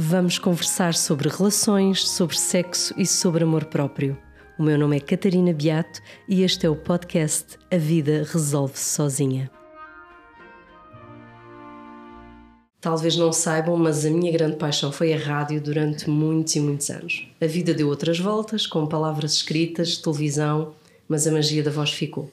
Vamos conversar sobre relações, sobre sexo e sobre amor próprio. O meu nome é Catarina Beato e este é o podcast A Vida Resolve-se Sozinha. Talvez não saibam, mas a minha grande paixão foi a rádio durante muitos e muitos anos. A vida deu outras voltas, com palavras escritas, televisão, mas a magia da voz ficou.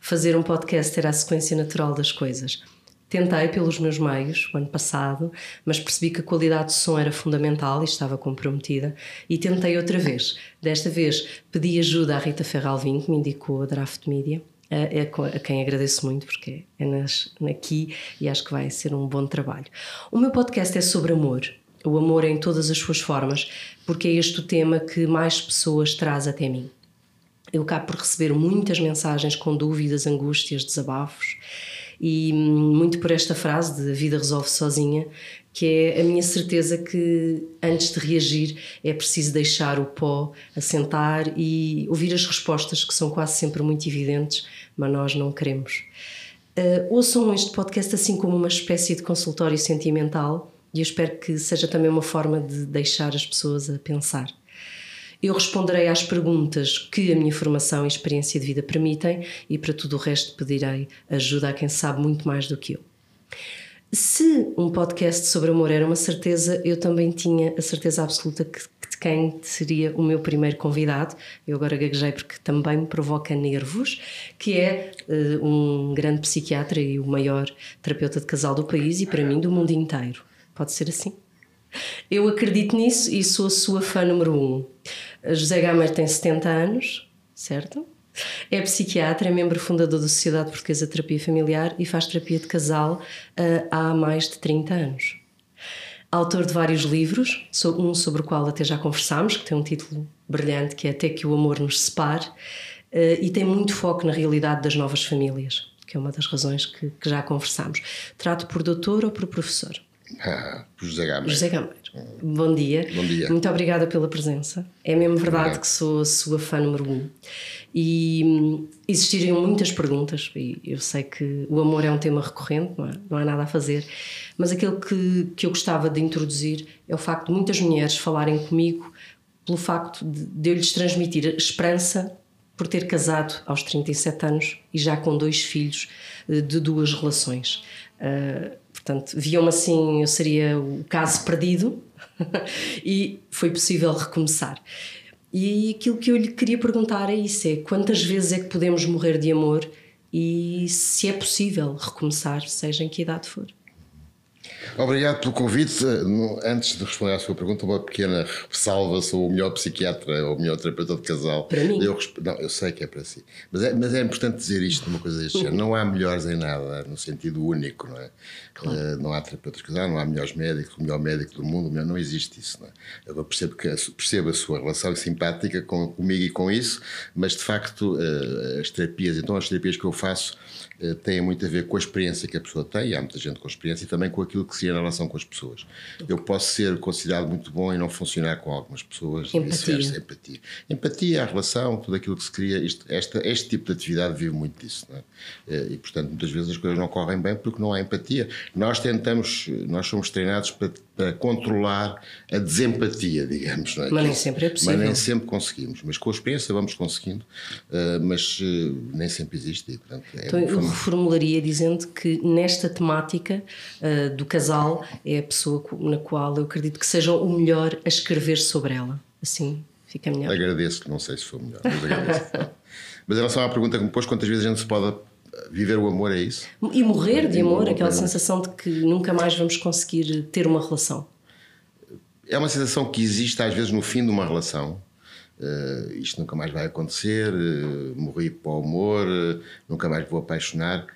Fazer um podcast era a sequência natural das coisas. Tentei pelos meus meios, o ano passado, mas percebi que a qualidade de som era fundamental e estava comprometida. E tentei outra vez. Desta vez pedi ajuda à Rita Ferralvin, que me indicou a Draft Media, a, a, quem agradeço muito, porque é nas, aqui e acho que vai ser um bom trabalho. O meu podcast é sobre amor. O amor em todas as suas formas, porque é este o tema que mais pessoas traz até mim. Eu acabo por receber muitas mensagens com dúvidas, angústias, desabafos e muito por esta frase de a vida resolve sozinha, que é a minha certeza que antes de reagir é preciso deixar o pó assentar e ouvir as respostas que são quase sempre muito evidentes, mas nós não queremos. Uh, ouçam este podcast assim como uma espécie de consultório sentimental e eu espero que seja também uma forma de deixar as pessoas a pensar. Eu responderei às perguntas que a minha formação e experiência de vida permitem e para tudo o resto pedirei ajuda a quem sabe muito mais do que eu. Se um podcast sobre amor era uma certeza, eu também tinha a certeza absoluta que, de quem seria o meu primeiro convidado. Eu agora gaguejei porque também me provoca nervos, que é uh, um grande psiquiatra e o maior terapeuta de casal do país e para mim do mundo inteiro. Pode ser assim? Eu acredito nisso e sou a sua fã número um. José Gamer tem 70 anos, certo? É psiquiatra, é membro fundador da Sociedade Portuguesa de Terapia Familiar e faz terapia de casal uh, há mais de 30 anos. Autor de vários livros, um sobre o qual até já conversámos, que tem um título brilhante, que é Até que o Amor nos Separe, uh, e tem muito foco na realidade das novas famílias, que é uma das razões que, que já conversámos. Trato por doutor ou por professor? Ah, José Gameiro. José Gameiro. Bom dia. Bom dia. Muito obrigada pela presença. É mesmo verdade que sou a sua fã número um. E hum, existiriam muitas perguntas, e eu sei que o amor é um tema recorrente, não, é? não há nada a fazer, mas aquilo que, que eu gostava de introduzir é o facto de muitas mulheres falarem comigo pelo facto de, de eu lhes transmitir esperança por ter casado aos 37 anos e já com dois filhos eh, de duas relações. Uh, portanto, viam-me assim, eu seria o caso perdido e foi possível recomeçar. E aquilo que eu lhe queria perguntar é isso: é quantas vezes é que podemos morrer de amor e se é possível recomeçar, seja em que idade for? Obrigado pelo convite. Antes de responder à sua pergunta, uma pequena ressalva: sou o melhor psiquiatra ou o melhor terapeuta de casal. Para mim? Eu, não, eu sei que é para si. Mas é, mas é importante dizer isto, uma coisa deste género. Não há melhores em nada, no sentido único, não é? Claro. Uh, não há terapeutas de casal, não há melhores médicos, o melhor médico do mundo, melhor, não existe isso, não é? Eu percebo, que, percebo a sua relação simpática com, comigo e com isso, mas de facto, uh, as terapias, então as terapias que eu faço têm muito a ver com a experiência que a pessoa tem, e há muita gente com experiência, e também com aquilo que se na relação com as pessoas. Eu posso ser considerado muito bom e não funcionar com algumas pessoas. Empatia. Empatia. Empatia, a relação, tudo aquilo que se cria. Isto, esta, este tipo de atividade vive muito disso. É? Eh, e, portanto, muitas vezes as coisas não correm bem porque não há empatia. Nós tentamos, nós somos treinados para, para controlar a desempatia, digamos. É? Mas nem sempre é possível. Mas nem sempre conseguimos. Mas com a experiência vamos conseguindo, eh, mas eh, nem sempre existe. E, portanto, é então, eu reformularia dizendo que nesta temática do casal é a pessoa na qual eu acredito que seja o melhor a escrever sobre ela. Assim fica melhor. Agradeço, não sei se foi melhor, mas agradeço. mas em relação à pergunta que me pôs, quantas vezes a gente se pode viver o amor, é isso? E morrer de amor, aquela sensação de que nunca mais vamos conseguir ter uma relação. É uma sensação que existe às vezes no fim de uma relação. Uh, isto nunca mais vai acontecer, uh, morri para o amor, uh, nunca mais vou apaixonar.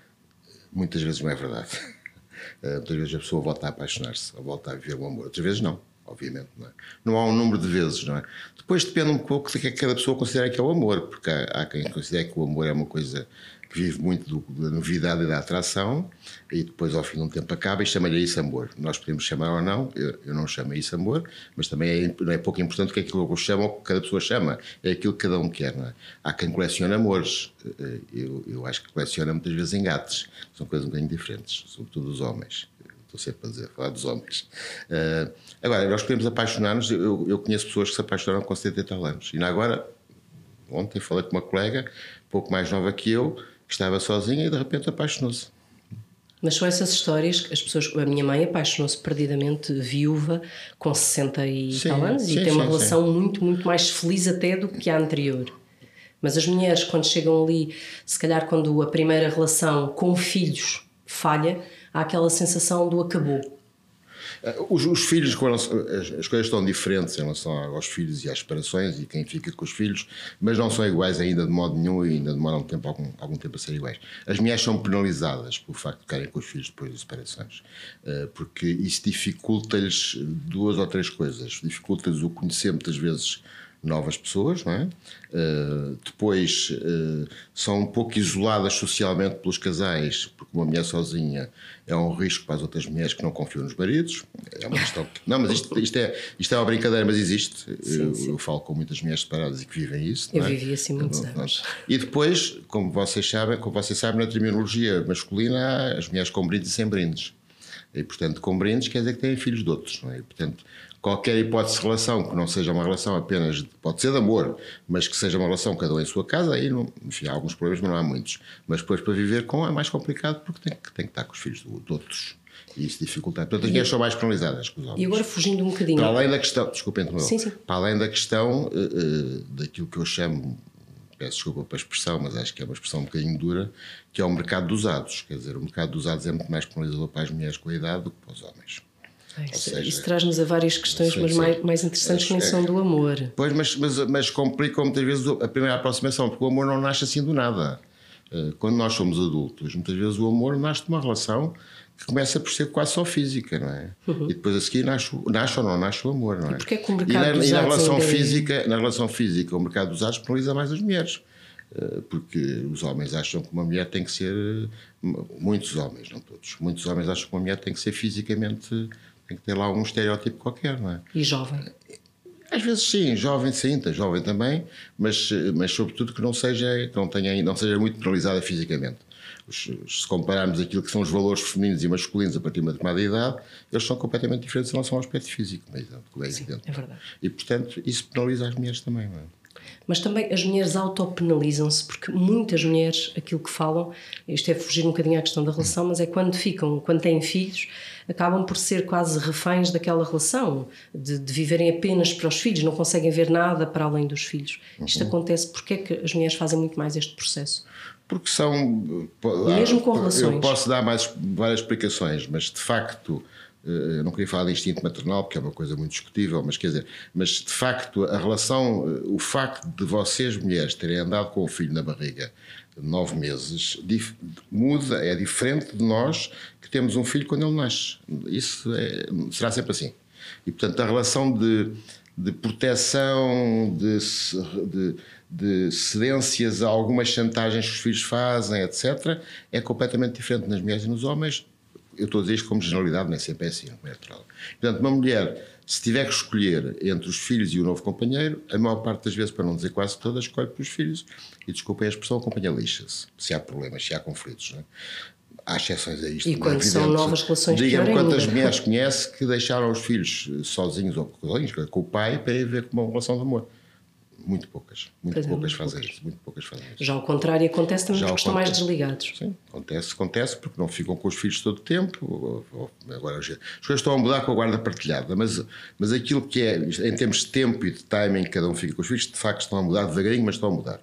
Muitas vezes não é verdade. Muitas vezes a pessoa volta a apaixonar-se, volta a viver o amor. Outras vezes não, obviamente. Não, é? não há um número de vezes, não é? Depois depende um pouco do que é cada pessoa considera que é o amor, porque há, há quem considere que o amor é uma coisa que vive muito do, da novidade e da atração, e depois ao fim de um tempo acaba e chama-lhe isso amor. Nós podemos chamar ou não, eu, eu não chamo isso amor, mas também é, não é pouco importante o que é aquilo que eu chamo ou que cada pessoa chama, é aquilo que cada um quer. É? Há quem coleciona amores, eu, eu acho que coleciona muitas vezes engates, são coisas um bocadinho diferentes, sobretudo os homens estou sempre a dizer, a falar dos homens. Uh, agora, nós podemos apaixonar-nos, eu, eu, conheço pessoas que se apaixonaram com 70 e tal anos. E agora, ontem falei com uma colega, pouco mais nova que eu, que estava sozinha e de repente apaixonou-se. Mas são essas histórias que as pessoas. A minha mãe apaixonou-se perdidamente viúva com 60 e sim, tal anos sim, e tem uma sim, relação muito, muito mais feliz até do que a anterior. Mas as mulheres, quando chegam ali, se calhar quando a primeira relação com filhos falha, há aquela sensação do acabou. Eh, os, os filhos, as, as, coisas estão diferentes em relação aos filhos e às separações e quem fica com os filhos, mas não são iguais ainda de modo nenhum e ainda demoram tempo, algum, algum tempo a ser iguais. As mulheres são penalizadas pelo facto de ficarem com os filhos depois das separações, eh, porque isso dificulta-lhes duas ou três coisas. Dificulta-lhes o conhecer muitas vezes novas pessoas, não é? Uh, depois uh, são um pouco isoladas socialmente pelos casais, porque uma mulher sozinha é um risco para as outras mulheres que não confiam nos maridos. É uma questão. não, mas isto, isto, é, isto é uma brincadeira, mas existe. Sim, eu, sim. eu, falo com muitas mulheres separadas e que vivem isso. Eu é? vivi assim muitos anos. E depois, como vocês sabem, como vocês sabem, na terminologia masculina, há as mulheres com brindes e sem brindes. E, portanto, com brindes quer dizer que têm filhos de outros. Não é? E, portanto, qualquer hipótese de relação que não seja uma relação apenas, de, pode ser de amor, mas que seja uma relação cada um em sua casa, aí não, enfim, há alguns problemas, mas não há muitos. Mas depois para viver com é mais complicado porque tem, tem que estar com os filhos de, de outros. E isso dificulta. Portanto, as mulheres são mais penalizadas que os homens. E agora fugindo um bocadinho. Para além da questão, desculpem, sim, sim. para além da questão uh, uh, daquilo que eu chamo, peço desculpa para a expressão, mas acho que é uma expressão um bocadinho dura, que é o mercado dos usados. Quer dizer, o mercado dos usados é muito mais penalizador para as mulheres com a idade do que para os homens. Isso, seja, isso traz-nos a várias questões, sim, mas sim. Mais, mais interessantes que nem são do amor. Pois, mas, mas, mas complica muitas vezes a primeira aproximação, porque o amor não nasce assim do nada. Eh, quando nós somos adultos, muitas vezes o amor nasce de uma relação que começa por ser quase só física, não é? Uhum. E depois a seguir nasce, nasce ou não nasce o amor, não é? E, porque é que o mercado e, na, e na relação física, na relação física, o mercado dos atos penaliza mais as mulheres. Eh, porque os homens acham que uma mulher tem que ser muitos homens, não todos, muitos homens acham que uma mulher tem que ser fisicamente tem que ter lá um estereótipo qualquer, não é? E jovem? Às vezes sim, jovem sim, jovem também, mas, mas sobretudo que não seja, que não, tenha, não seja muito penalizada fisicamente. Se compararmos aquilo que são os valores femininos e masculinos a partir de uma determinada idade, eles são completamente diferentes em relação ao aspecto físico, é, é sim, é verdade. E portanto isso penaliza as mulheres também, não é? Mas também as mulheres autopenalizam-se, porque muitas mulheres, aquilo que falam, isto é fugir um bocadinho à questão da relação, mas é quando ficam, quando têm filhos, acabam por ser quase reféns daquela relação, de, de viverem apenas para os filhos, não conseguem ver nada para além dos filhos. Uhum. Isto acontece porque é que as mulheres fazem muito mais este processo? Porque são. Mesmo com relações. Eu posso dar mais várias explicações, mas de facto. Eh, eu não queria falar de instinto maternal, porque é uma coisa muito discutível, mas quer dizer, mas de facto a relação, eh, o facto de vocês mulheres terem andado com o filho na barriga nove meses, muda, é diferente de nós que temos um filho quando ele nasce. Isso é, será sempre assim. E, portanto, a relação de, de proteção, de, de, de cedências a algumas chantagens que os filhos fazem, etc., é completamente diferente nas mulheres e nos homens. Eu estou a dizer isto como generalidade, nem sempre é assim, não é natural. Portanto, uma mulher se tiver que escolher entre os filhos e o novo companheiro, a maior parte das vezes, para não dizer quase todas, escolhe para os filhos. E desculpem a expressão, a companhia lixa-se. Se há problemas, se há conflitos. Não é? Há exceções a isto. E quando são novas relações Diga-me quantas mulheres conhece que deixaram os filhos sozinhos ou sozinhos, com o pai, para ir ver como uma relação de amor. Muito poucas. Muito pois poucas é, fazem poucas. isso. Muito poucas fazem isso. Já ao contrário acontece também Já porque estão mais desligados. Sim, acontece, acontece porque não ficam com os filhos todo o tempo. Agora as coisas estão a mudar com a guarda partilhada, mas, mas aquilo que é, em termos de tempo e de timing, cada um fica com os filhos, de facto estão a mudar devagarinho, mas estão a mudar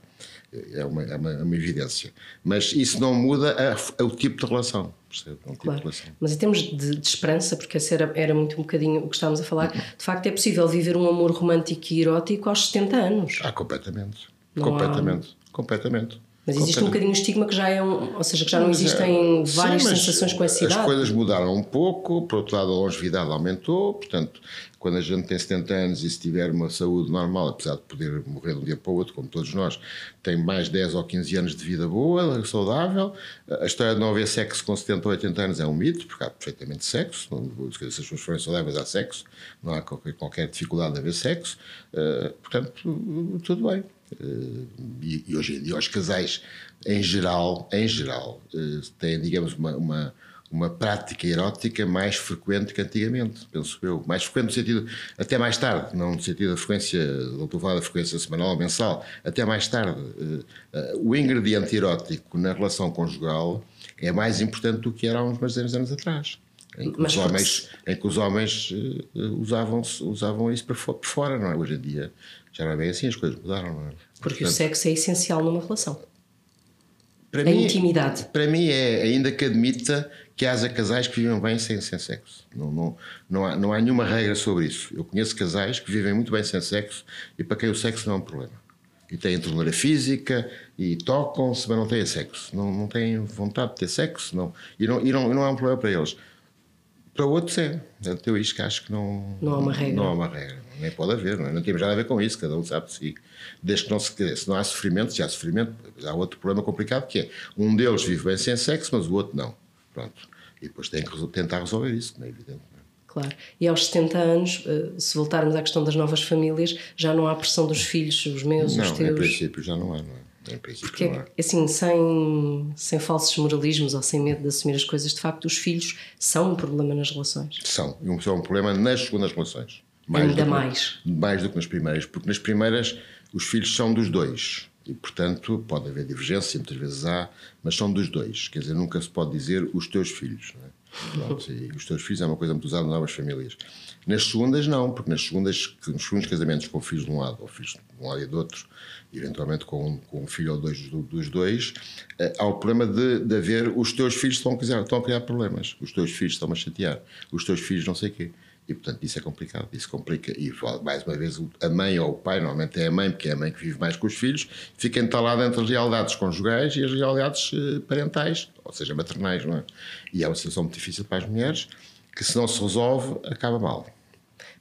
é uma, é uma, é uma, evidência. Mas isso não muda a, a, o tipo de relação. Percebe? É um tipo claro. Tipo relação. Mas em termos de, de, esperança, porque esse era, era muito um bocadinho o que estávamos a falar, de facto é possível viver um amor romântico e erótico aos 70 anos. Ah, completamente. Não completamente. Há... Completamente. Mas existe um bocadinho de estigma que já é um, ou seja, que já não existem Sim, várias sensações com essa idade. As coisas mudaram um pouco, por outro lado a longevidade aumentou, portanto, quando a gente tem 70 anos e se tiver uma saúde normal, apesar de poder morrer de um dia para o outro, como todos nós, tem mais 10 ou 15 anos de vida boa, saudável. A história de não haver sexo com 70 ou 80 anos é um mito, porque há perfeitamente sexo, se as pessoas forem saudáveis há sexo, não há qualquer, dificuldade de haver sexo, uh, portanto, tudo bem. Uh, e, e, hoje em dia os casais, em geral, em geral, uh, têm, digamos, uma, uma, uma prática erótica mais frequente que antigamente, penso eu. Mais frequente no sentido, até mais tarde, não no sentido da frequência, da frequência semanal ou mensal, até mais tarde. Eh, eh, o ingrediente erótico na relação conjugal é mais importante do que era há uns mais anos atrás. Em que, os homens, em que os homens usavam, usavam isso por fora, não é? Hoje em dia já não é bem assim, as coisas mudaram, não é? Porque Portanto, o sexo é essencial numa relação. Para a mim, intimidade. Para mim é, ainda que admita que haja casais que vivem bem sem, sem sexo. Não, não, não, há, não há nenhuma regra sobre isso. Eu conheço casais que vivem muito bem sem sexo e para quem o sexo não é um problema. E têm ternura física e tocam-se, mas não têm sexo. Não, não têm vontade de ter sexo. Não, e, não, e, não, e não é um problema para eles. Para outros é. Portanto, eu que acho que não, não há uma regra. Não há uma regra. Nem pode haver. Não, é? não temos nada a ver com isso. Cada um sabe de si. Desde que não se, se não há sofrimento, se há sofrimento, há outro problema complicado que é um deles vive bem sem sexo, mas o outro não. Pronto. E depois tem que tentar resolver isso, não é evidente. É? Claro. E aos 70 anos, eh, se voltarmos à questão das novas famílias, já não há pressão dos filhos, os meus, não, os teus. Em princípio já não há, não é? Em princípio Porque, não há. assim, sem, sem falsos moralismos ou sem medo de assumir as coisas, de facto, os filhos são um problema nas relações. São. E são um problema nas segundas relações. Mais Ainda mais. Mais do que nas primeiras. Porque nas primeiras os filhos são dos dois. E, portanto, pode haver divergência, muitas vezes há, mas são dos dois. Quer dizer, nunca se pode dizer os teus filhos. É? Pronto, e os teus filhos é uma coisa muito usada em novas famílias. Nas segundas, não, porque nas segundas, nos segundos casamentos com filhos de um lado ou filhos de um lado e do outro, eventualmente com com um filho ou dois dos dois, eh, há o problema de, de haver os teus filhos estão a, criar, estão a criar problemas, os teus filhos estão a chatear, os teus filhos não sei o quê. E, portanto, isso é complicado. Isso complica. E, mais uma vez, a mãe ou o pai, normalmente é a mãe, porque é a mãe que vive mais com os filhos, fica entalada entre as realidades conjugais e as realidades eh, parentais, ou seja, maternais, não é? E é uma situação muito difícil para as mulheres, que se não se resolve, acaba mal.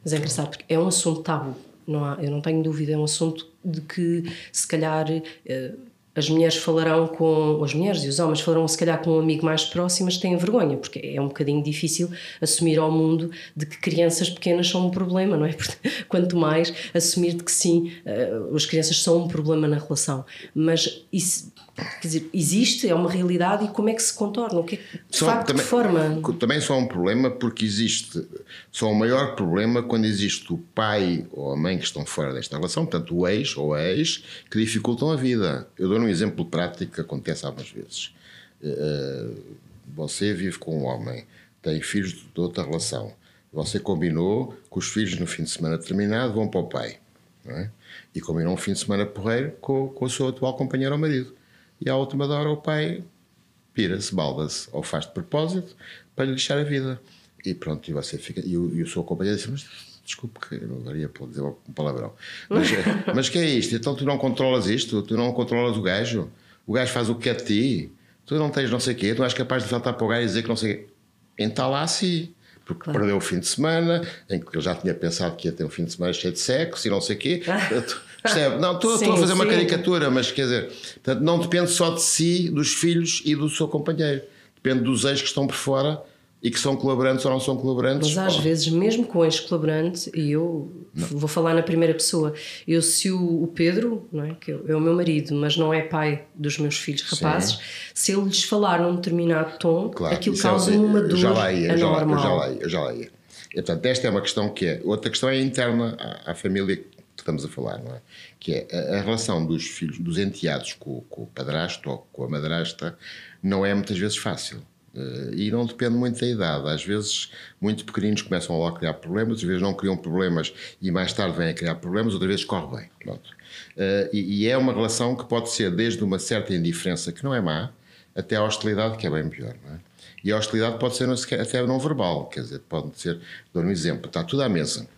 Mas é engraçado, porque é um assunto tabu. Não há, eu não tenho dúvida, é um assunto de que, se calhar. Uh, as mulheres falarão com as mulheres e os homens falarão se calhar com um amigo mais próximo, mas têm vergonha, porque é um bocadinho difícil assumir ao mundo de que crianças pequenas são um problema, não é? Quanto mais assumir de que sim, uh, as crianças são um problema na relação. Mas isso, quer dizer, existe, é uma realidade e como é que se contorna? O que, é de só, facto, também, de forma? Também só um problema porque existe, só o um maior problema quando existe o pai ou a mãe que estão fora desta relação, portanto o ex ou a ex, que dificultam a vida. Eu dou um exemplo prático que acontece algumas vezes. Eh, você vive com um homem, tem filhos de outra relação. Você combinou que os filhos, no fim de semana terminado, vão para o pai. É? E combinou um fim de semana porreiro com, com o seu atual companheiro ou marido. E à última hora o pai pira-se, balda-se, ou faz de propósito para lhe deixar a vida. E pronto, e você fica. E o, e o seu companheiro diz: Mas Desculpe que eu não ia dizer um palavrão. Mas, mas que é isto? Então tu não controlas isto? Tu não controlas o gajo? O gajo faz o que é de ti? Tu não tens não sei o quê? Tu és capaz de saltar para o gajo e dizer que não sei o quê? Então lá assim. Porque claro. perdeu o fim de semana, em que ele já tinha pensado que ia ter um fim de semana cheio de sexo e não sei o quê. Percebe? Não, estou, sim, estou a fazer sim. uma caricatura, mas quer dizer, portanto, não depende só de si, dos filhos e do seu companheiro. Depende dos ex que estão por fora e que são colaborantes ou não são colaborantes. Mas às vezes, mesmo com ex-colaborante, e eu não. vou falar na primeira pessoa, eu se o, o Pedro, não é, que é o meu marido, mas não é pai dos meus filhos rapazes, Sim. se ele lhes falar num determinado tom, claro, aquilo causa é, uma dor já lá ia, anormal. Já lá, já lá ia. E, portanto, esta é uma questão que é. Outra questão é interna à, à família que estamos a falar, não é? Que é a, a relação dos filhos, dos enteados com, com o padrasto ou com a madrasta, não é muitas vezes fácil Uh, e não depende muito da idade. Às vezes, muito pequeninos começam logo a criar problemas, outras vezes não criam problemas e mais tarde vêm a criar problemas, outras vezes corre bem. Pronto. Uh, e, e, é uma relação que pode ser desde uma certa indiferença, que não é má, até a hostilidade, que é bem pior. Não é? E a hostilidade pode ser até não verbal, quer dizer, pode ser, dou um exemplo, está tudo à mesa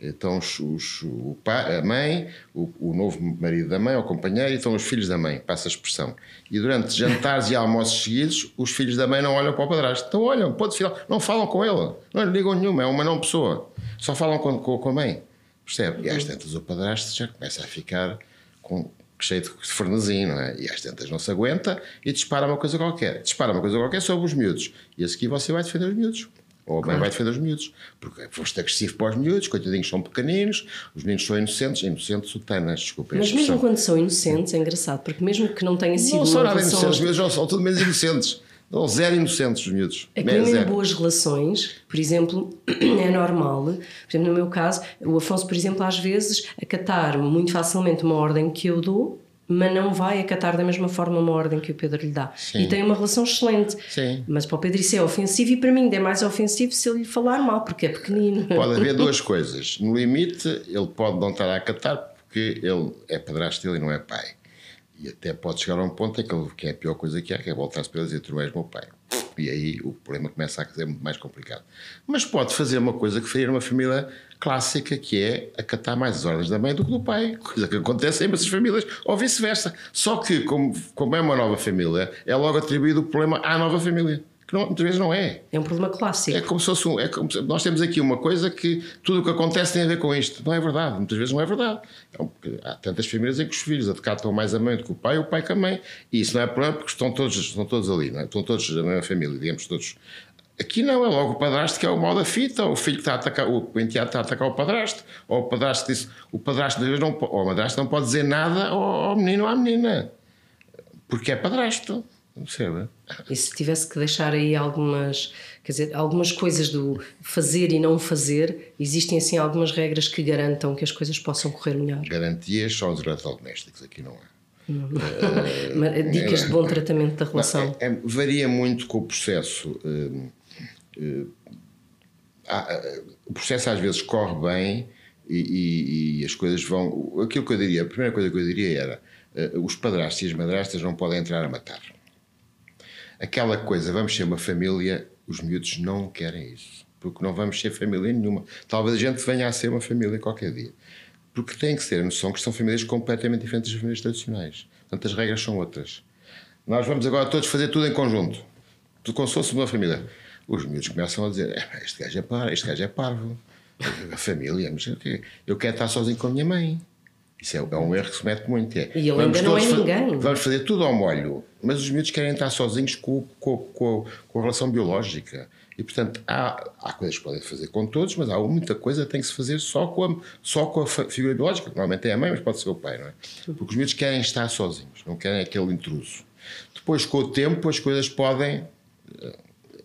então os, os, o pai, a mãe, o, o, novo marido da mãe, o companheiro, e estão os filhos da mãe, passa a expressão. E durante jantares e almoços seguidos, os filhos da mãe não olham para o padrasto. Então olham, pode falar, não falam com ele, não lhe ligam nenhuma, é uma não pessoa. Só falam com, com, com a mãe. Percebe? E às tantas o padrasto já começa a ficar com, cheio de frenesim, não é? E às tantas não se aguenta e dispara uma coisa qualquer. Dispara uma coisa qualquer sobre os miúdos. E a seguir você vai defender os miúdos. Ou claro. vai defender os miúdos. Porque foste agressivo para os miúdos, coitadinhos são pequeninos, os meninos são inocentes, inocentes sutanas, desculpa. Mas mesmo quando são inocentes, é engraçado, porque mesmo que não tenha sido. Não são nada inocentes, os miúdos são, são tudo menos inocentes. Dão zero inocentes os miúdos. É que mesmo em boas relações, por exemplo, é normal, por exemplo, no meu caso, o Afonso, por exemplo, às vezes acatar muito facilmente uma ordem que eu dou mas não vai acatar da mesma forma uma ordem que o Pedro lhe dá. Sim. E tem uma relação excelente. Sim. Mas para o Pedro isso é ofensivo e para mim é mais ofensivo se ele lhe falar mal, porque é pequenino. Pode haver duas coisas. No limite, ele pode não estar a acatar porque ele é padrasto dele e não é pai. E até pode chegar a um ponto em que, ele, que é a pior coisa que há, que é voltar-se para ele dizer: Tu és meu pai. E aí o problema começa a ser muito mais complicado. Mas pode fazer uma coisa que faria uma família clássica, que é acatar mais as ordens da mãe do que do pai, coisa que acontece em muitas famílias, ou vice-versa. Só que, como, como é uma nova família, é logo atribuído o problema à nova família que não, muitas vezes não é. É um problema clássico. É como se fosse um, é como nós temos aqui uma coisa que tudo o que acontece tem a ver com isto. Não é verdade. Muitas vezes não é verdade. É há tantas famílias em que os filhos acatam mais a mãe do que o pai, o pai com a mãe. E isso não é problema porque estão todos, estão todos ali, é? estão todos na mesma família, digamos todos. Aqui não, é logo o padrasto que é o mal da fita, ou o filho que está a atacar, o enteado está a atacar o padrasto, ou o padrasto disse, o padrasto não, ou a madrasta não pode dizer nada ao, ao menino ou à menina, porque é padrasto. E se tivesse que deixar aí algumas, quer dizer, algumas coisas do fazer e não fazer, existem assim algumas regras que garantam que as coisas possam correr melhor? Garantias só os eletrodomésticos, aqui não há. Uh, Dicas é, de bom tratamento da relação. é, é, varia muito com o processo. Uh, uh, o processo às vezes corre bem e, e, e, as coisas vão. Aquilo que eu diria, a primeira coisa que eu diria era: os padrastos e as madrastas não podem entrar a matar aquela coisa, vamos ser uma família, os miúdos não querem isso. Porque não vamos ser família nenhuma. Talvez a gente venha a ser uma família qualquer dia. Porque tem que ser a noção que são famílias completamente diferentes das famílias tradicionais. Portanto, as regras são outras. Nós vamos agora todos fazer tudo em conjunto. Tudo como se fosse uma família. Os miúdos começam a dizer: é, este gajo é parvo, este gajo é parvo. A família, mas eu quero estar sozinho com a minha mãe. Isso é, é, um erro que se mete muito. É, e ele ainda não é ninguém. Vamos fazer tudo ao molho, mas os miúdos querem estar sozinhos com, com, com, com a relação biológica. E, portanto, há, há coisas que podem fazer com todos, mas há muita coisa que tem que se fazer só com a, só com a figura biológica. Normalmente é a mãe, mas pode ser o pai, não é? Porque os miúdos querem estar sozinhos, não querem aquele intruso. Depois, com o tempo, as coisas podem eh,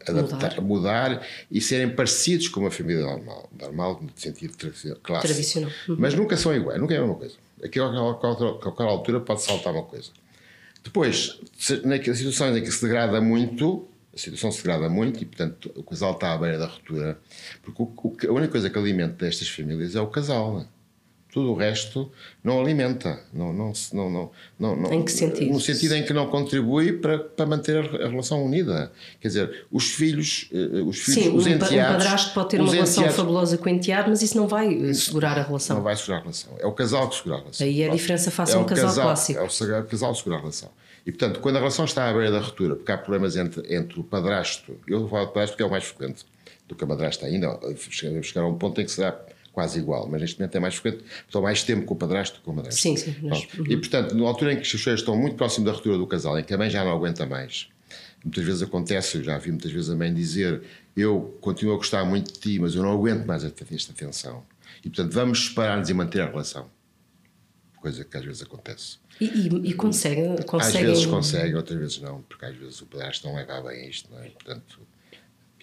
adaptar, mudar. mudar. e serem parecidos com uma família normal. Normal no sentido clássico. Tradicional. Uhum. Mas nunca são iguais, nunca é a mesma coisa. Aqui a qualquer altura pode saltar uma coisa. Depois, naquelas situações em que se degrada muito, a situação se degrada muito e, portanto, o casal está à beira da ruptura, porque o, o, a única coisa que alimenta estas famílias é o casal. Não é? Tudo o resto não alimenta. Não, não, não, não, não, em que sentido? No sentido em que não contribui para, para manter a relação unida. Quer dizer, os filhos, eh, os filhos Sim, os enteados... um padrasto pode ter uma relação enteados, fabulosa com o enteado, mas isso não vai eh, segurar a relação. Não vai segurar a relação. É o casal que segura a relação. Aí é a diferença face é a um casal, casal, clássico. É o casal que segura a relação. E, portanto, quando a relação está à beira da ruptura, porque há problemas entre, entre o padrasto, eu vou falar de padrasto porque é o mais frequente do que a madrasta ainda, chegar a um ponto em que será quase igual, mas neste momento é mais frequente, estou mais tempo com o padrasto do que com a madrasta. Sim, sim. Mas... Uhum. E portanto, na altura em que os coisas estão muito próximo da ruptura do casal, em que a mãe já não aguenta mais, muitas vezes acontece, eu já vi muitas vezes a mãe dizer: Eu continuo a gostar muito de ti, mas eu não aguento mais esta tensão. E portanto, vamos separar-nos e manter a relação. Coisa que às vezes acontece. E, e, e conseguem, conseguem. Às vezes conseguem, outras vezes não, porque às vezes o padrasto não leva bem isto, não é? Portanto,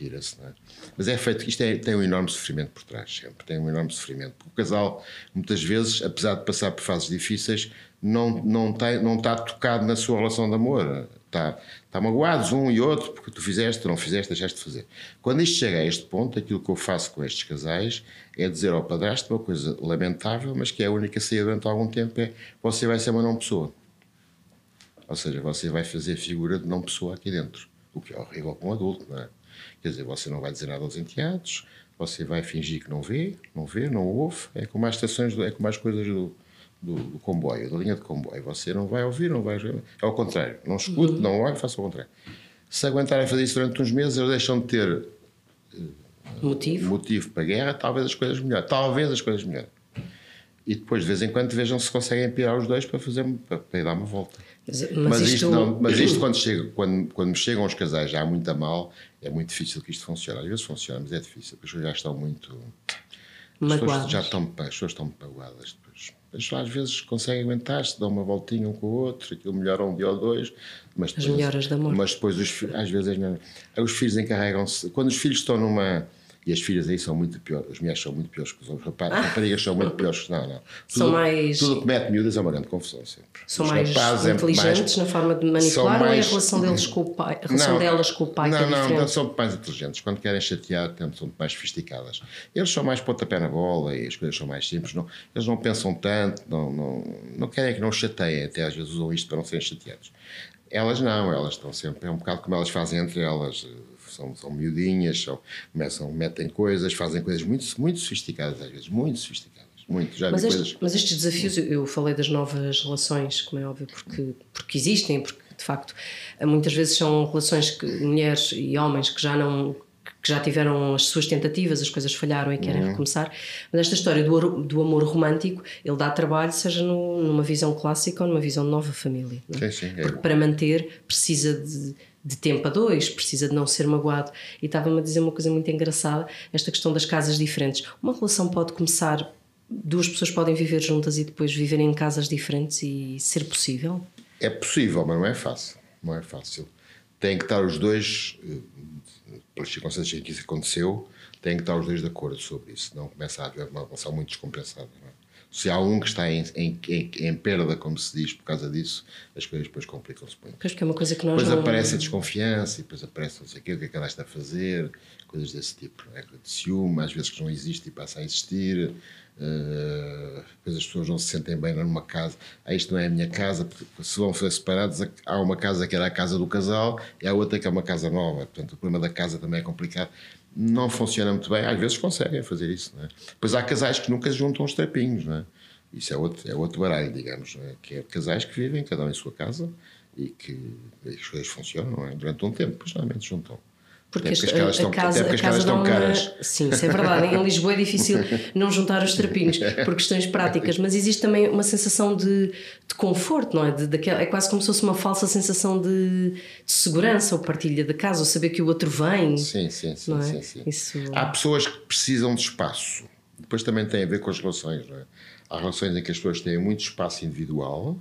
pira-se, não é? Mas é feito, isto é, tem um enorme sofrimento por trás, sempre, tem um enorme sofrimento. Porque o casal, muitas vezes, apesar de passar por fases difíceis, não, não, está, não está tocado na sua relação de amor. Está, está magoados um e outro, porque tu fizeste, não fizeste, deixaste de fazer. Quando isto chega a este ponto, aquilo que eu faço com estes casais é dizer ao padrasto uma coisa lamentável, mas que é a única saída durante algum tempo, é você vai ser uma não pessoa. Ou seja, você vai fazer figura de não pessoa aqui dentro. O que é horrível para um adulto, não é? Quer dizer, você não vai dizer nada aos enteados, você vai fingir que não vê, não vê, não ouve. É como as estações, é como as coisas do, do, do, comboio, da linha de comboio. Você não vai ouvir, não vai. É ao contrário. Não escute, não olhe, faça o contrário. Se aguentarem fazer isso durante uns meses, eles deixam de ter uh, motivo. motivo para guerra, talvez as coisas melhorem. Talvez as coisas melhorem. E depois, de vez em quando, vejam se conseguem pirar os dois para, fazer, para, para dar uma volta. Mas, mas, isto, isto, não, mas isto quando, chega, quando, quando chegam os casais já muito a mal, é muito difícil que isto funcione. Às vezes funciona, mas é difícil, porque já estão muito. magoadas. já estão, as pessoas estão magoadas depois. As às vezes conseguem aguentar-se, dão uma voltinha um com o outro, aquilo melhora um dia ou dois. Mas depois, as melhoras de amor. Mas depois, os, às vezes, os filhos encarregam-se. Quando os filhos estão numa e as filhas aí são muito piores, as mulheres são muito piores que os rapazes, as raparigas são muito piores que não, não. Tudo, são mais. Tudo que mete miúdas é uma grande confusão sempre. São os mais inteligentes é mais, na forma de manipular mais, ou é a relação deles com o pai? A relação não, delas com o pai não, é não? Não, são mais inteligentes. Quando querem chatear, são mais sofisticadas. Eles são mais pontapé na bola e as coisas são mais simples. Não, eles não pensam tanto, não, não, não querem que não chateiem, até às vezes usam isto para não serem chateados. Elas não, elas estão sempre, é um bocado como elas fazem entre elas são, são miudinhas, são, começam, metem coisas, fazem coisas muito, muito sofisticadas às vezes, muito sofisticadas. Muito, já mas, este, coisas... mas estes desafios, eu falei das novas relações, como é óbvio, porque, porque existem, porque de facto muitas vezes são relações que mulheres e homens que já não que já tiveram as suas tentativas, as coisas falharam e querem uhum. recomeçar. Mas esta história do, do amor romântico, ele dá trabalho, seja no, numa visão clássica ou numa visão de nova família. É? Sim, sim, é Porque para manter precisa de, de tempo a dois, precisa de não ser magoado. E estava-me a dizer uma coisa muito engraçada: esta questão das casas diferentes. Uma relação pode começar, duas pessoas podem viver juntas e depois viverem em casas diferentes e ser possível? É possível, mas não é fácil. Não é fácil. Tem que estar os dois eh, pelas circunstâncias em que isso aconteceu, têm que estar os dois de acordo sobre isso, não começa a haver uma relação muito descompensada. É? Se há um que está em, em, em, em, perda, como se diz, por causa disso, as coisas depois complicam-se muito. Pois porque é uma coisa que nós depois não... aparece a desconfiança, e depois aparece não sei o que, o que é que ela está a fazer, coisas desse tipo. É? De ciúme, às vezes que não existe e passa a existir. Uh, depois as pessoas não se sentem bem numa casa. Ah, isto não é a minha casa, porque se vão ser separados, há uma casa que era a casa do casal e há outra que é uma casa nova. Portanto, o problema da casa também é complicado. Não funciona muito bem. Às vezes conseguem fazer isso. Não é? Depois há casais que nunca juntam os trapinhos. Não é? Isso é outro, é outro baralho, digamos. É? Que é casais que vivem, cada um em sua casa e que as coisas funcionam é? durante um tempo, depois normalmente juntam. Porque, porque a, estão, casa, a casa estão caras. Uma... Sim, isso é verdade. em Lisboa é difícil não juntar os trapinhos por questões práticas, mas existe também uma sensação de, de conforto, não é? De, de, é quase como se fosse uma falsa sensação de, de segurança ou partilha da casa, ou saber que o outro vem. Sim, sim, sim. É? sim, sim. Isso... Há pessoas que precisam de espaço. Depois também tem a ver com as relações, não é? Há relações em que as pessoas têm muito espaço individual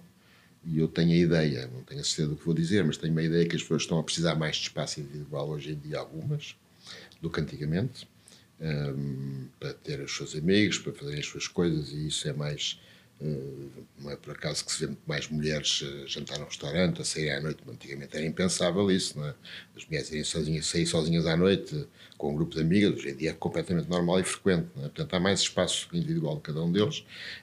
e eu tenho a ideia, não tenho a certeza do que vou dizer, mas tenho uma ideia que as pessoas estão a precisar mais de espaço individual hoje em dia, algumas, do que antigamente, um, para ter os seus amigos, para fazerem as suas coisas, e isso é mais. Não é por acaso que se vê mais mulheres jantar no restaurante, a sair à noite. Antigamente era impensável isso, não é? As mulheres irem sozinhas, sair sozinhas à noite com um grupo de amigas, hoje em dia é completamente normal e frequente. É? Portanto, há mais espaço individual de cada um deles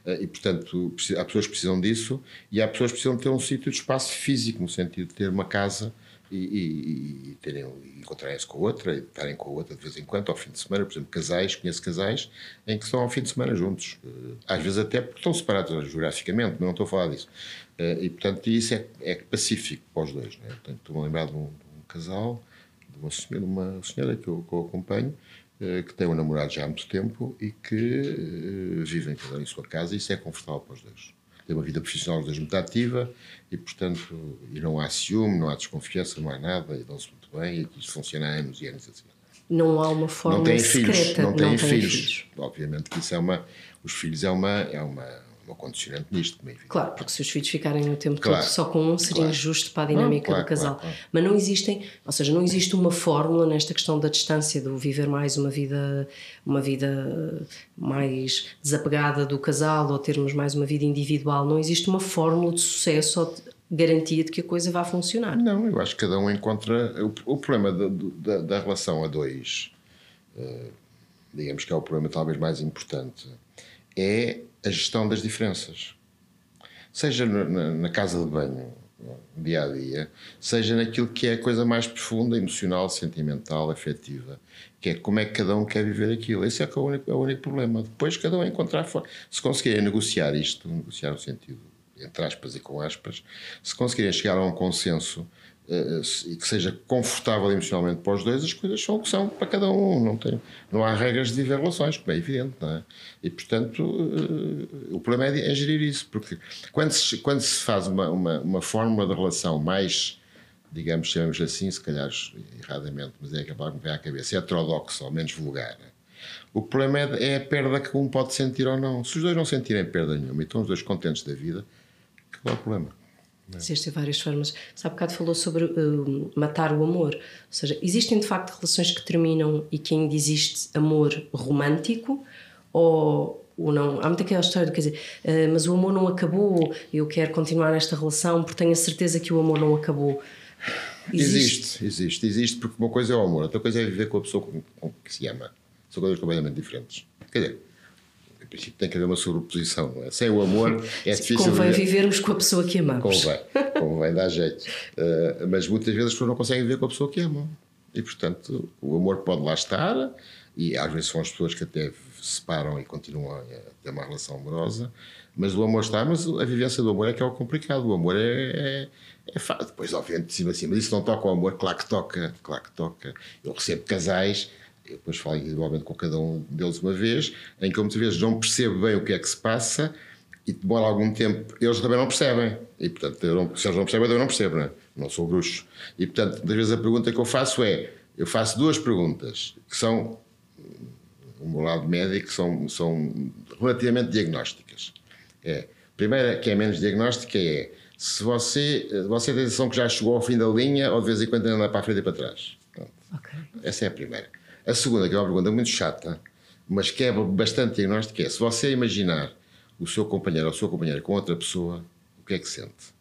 uh, e, portanto, há pessoas que precisam disso e há pessoas que precisam ter um sítio de espaço físico, no sentido de ter uma casa e, e, e terem, encontrarem-se com outra e estarem com a outra de vez em quando, ao fim de semana. Por exemplo, casais, conheço casais em que estão ao fim de semana juntos. Uh, às vezes até porque estão separados geograficamente, mas não estou a falar disso. Uh, e, portanto, isso é, é pacífico para os dois. Né? Portanto, estou-me a lembrar de um, de um casal uma senhora, uma senhora que, eu, que eu acompanho, eh, que tem um namorado já há muito tempo e que vivem cada um em sua casa e isso é confortável para os dois. Tem uma vida profissional dois muito ativa e, portanto, e não há ciúme, não há desconfiança, não há nada, e dão-se muito bem e isso funciona há anos e anos assim. Não há uma forma não têm secreta. Filhos, não não têm filhos. filhos. Obviamente que isso é uma... Os filhos é uma... É uma uma condicionante nisto, como é Claro, porque se os filhos ficarem o tempo claro, todo só com um, seria claro. injusto para a dinâmica claro, do casal. Mas não existem, ou seja, não existe uma fórmula nesta questão da distância, do viver mais uma vida, uma vida mais desapegada do casal ou termos mais uma vida individual. Não existe uma fórmula de sucesso ou de garantia de que a coisa vai funcionar. Não, eu acho que cada um encontra. O, o problema da, da, da, relação a dois, uh, digamos que é o problema talvez mais importante, é a gestão das diferenças. Seja na, casa de banho, dia a dia, seja naquilo que é a coisa mais profunda, emocional, sentimental, afetiva, que é como é que cada um quer viver aquilo. Esse é, que é, o, único, é o único problema. Depois cada um encontrar forma. Se conseguirem negociar isto, negociar no sentido entre aspas e com aspas, se conseguirem chegar a um consenso e que seja confortável emocionalmente para os dois, as coisas são o que são para cada um. Não, tem, não há regras de viver relações, como é evidente, é? E, portanto, uh, o problema é, é, gerir isso, porque quando se, quando se faz uma, uma, uma fórmula de relação mais, digamos, chamamos assim, se calhar erradamente, mas é a palavra que me vem à cabeça, heterodoxa ou menos vulgar, O problema é, é a perda que um pode sentir ou não. Se os dois não sentirem perda nenhuma e estão os dois contentes da vida, qual é o problema? Existem várias formas. Sabe, bocado falou sobre uh, matar o amor. Ou seja, existem de facto relações que terminam e que ainda existe amor romântico ou, ou não? Há muita aquela história de, quer dizer, uh, mas o amor não acabou, eu quero continuar nesta relação porque tenho a certeza que o amor não acabou. Existe, existe, existe, existe porque uma coisa é o amor, outra coisa é viver com a pessoa com, com que se ama. São coisas completamente diferentes. Quer dizer, em princípio tem que haver uma sobreposição. É? Sem o amor é difícil. Convém viver. vivermos com a pessoa que amamos. Convém, convém dar jeito. Uh, mas muitas vezes as pessoas não conseguem viver com a pessoa que amam. E portanto o amor pode lá estar, e às vezes são as pessoas que até se separam e continuam a ter uma relação amorosa, mas o amor está, mas a vivência do amor é que é o complicado. O amor é, é, é fácil. Depois, obviamente, de cima a cima, mas isso não toca o amor, claro que toca, claro que toca. Eu recebo casais eu depois falo individualmente com cada um deles uma vez, em que eu muitas vezes não percebo bem o que é que se passa e demora algum tempo, eles também não percebem. E portanto, não, se eles não percebem, eu não percebo, não, é? não sou bruxo. E portanto, muitas vezes a pergunta que eu faço é: eu faço duas perguntas que são, o meu lado médico, são, são relativamente diagnósticas. É, a primeira, que é menos diagnóstica, é se você, você tem a sensação que já chegou ao fim da linha ou de vez em quando anda para a frente e para trás. Okay. Essa é a primeira. A segunda, que é uma pergunta muito chata, mas que é bastante diagnóstica, é se você imaginar o seu companheiro ou a sua companheira com outra pessoa, o que é que sente?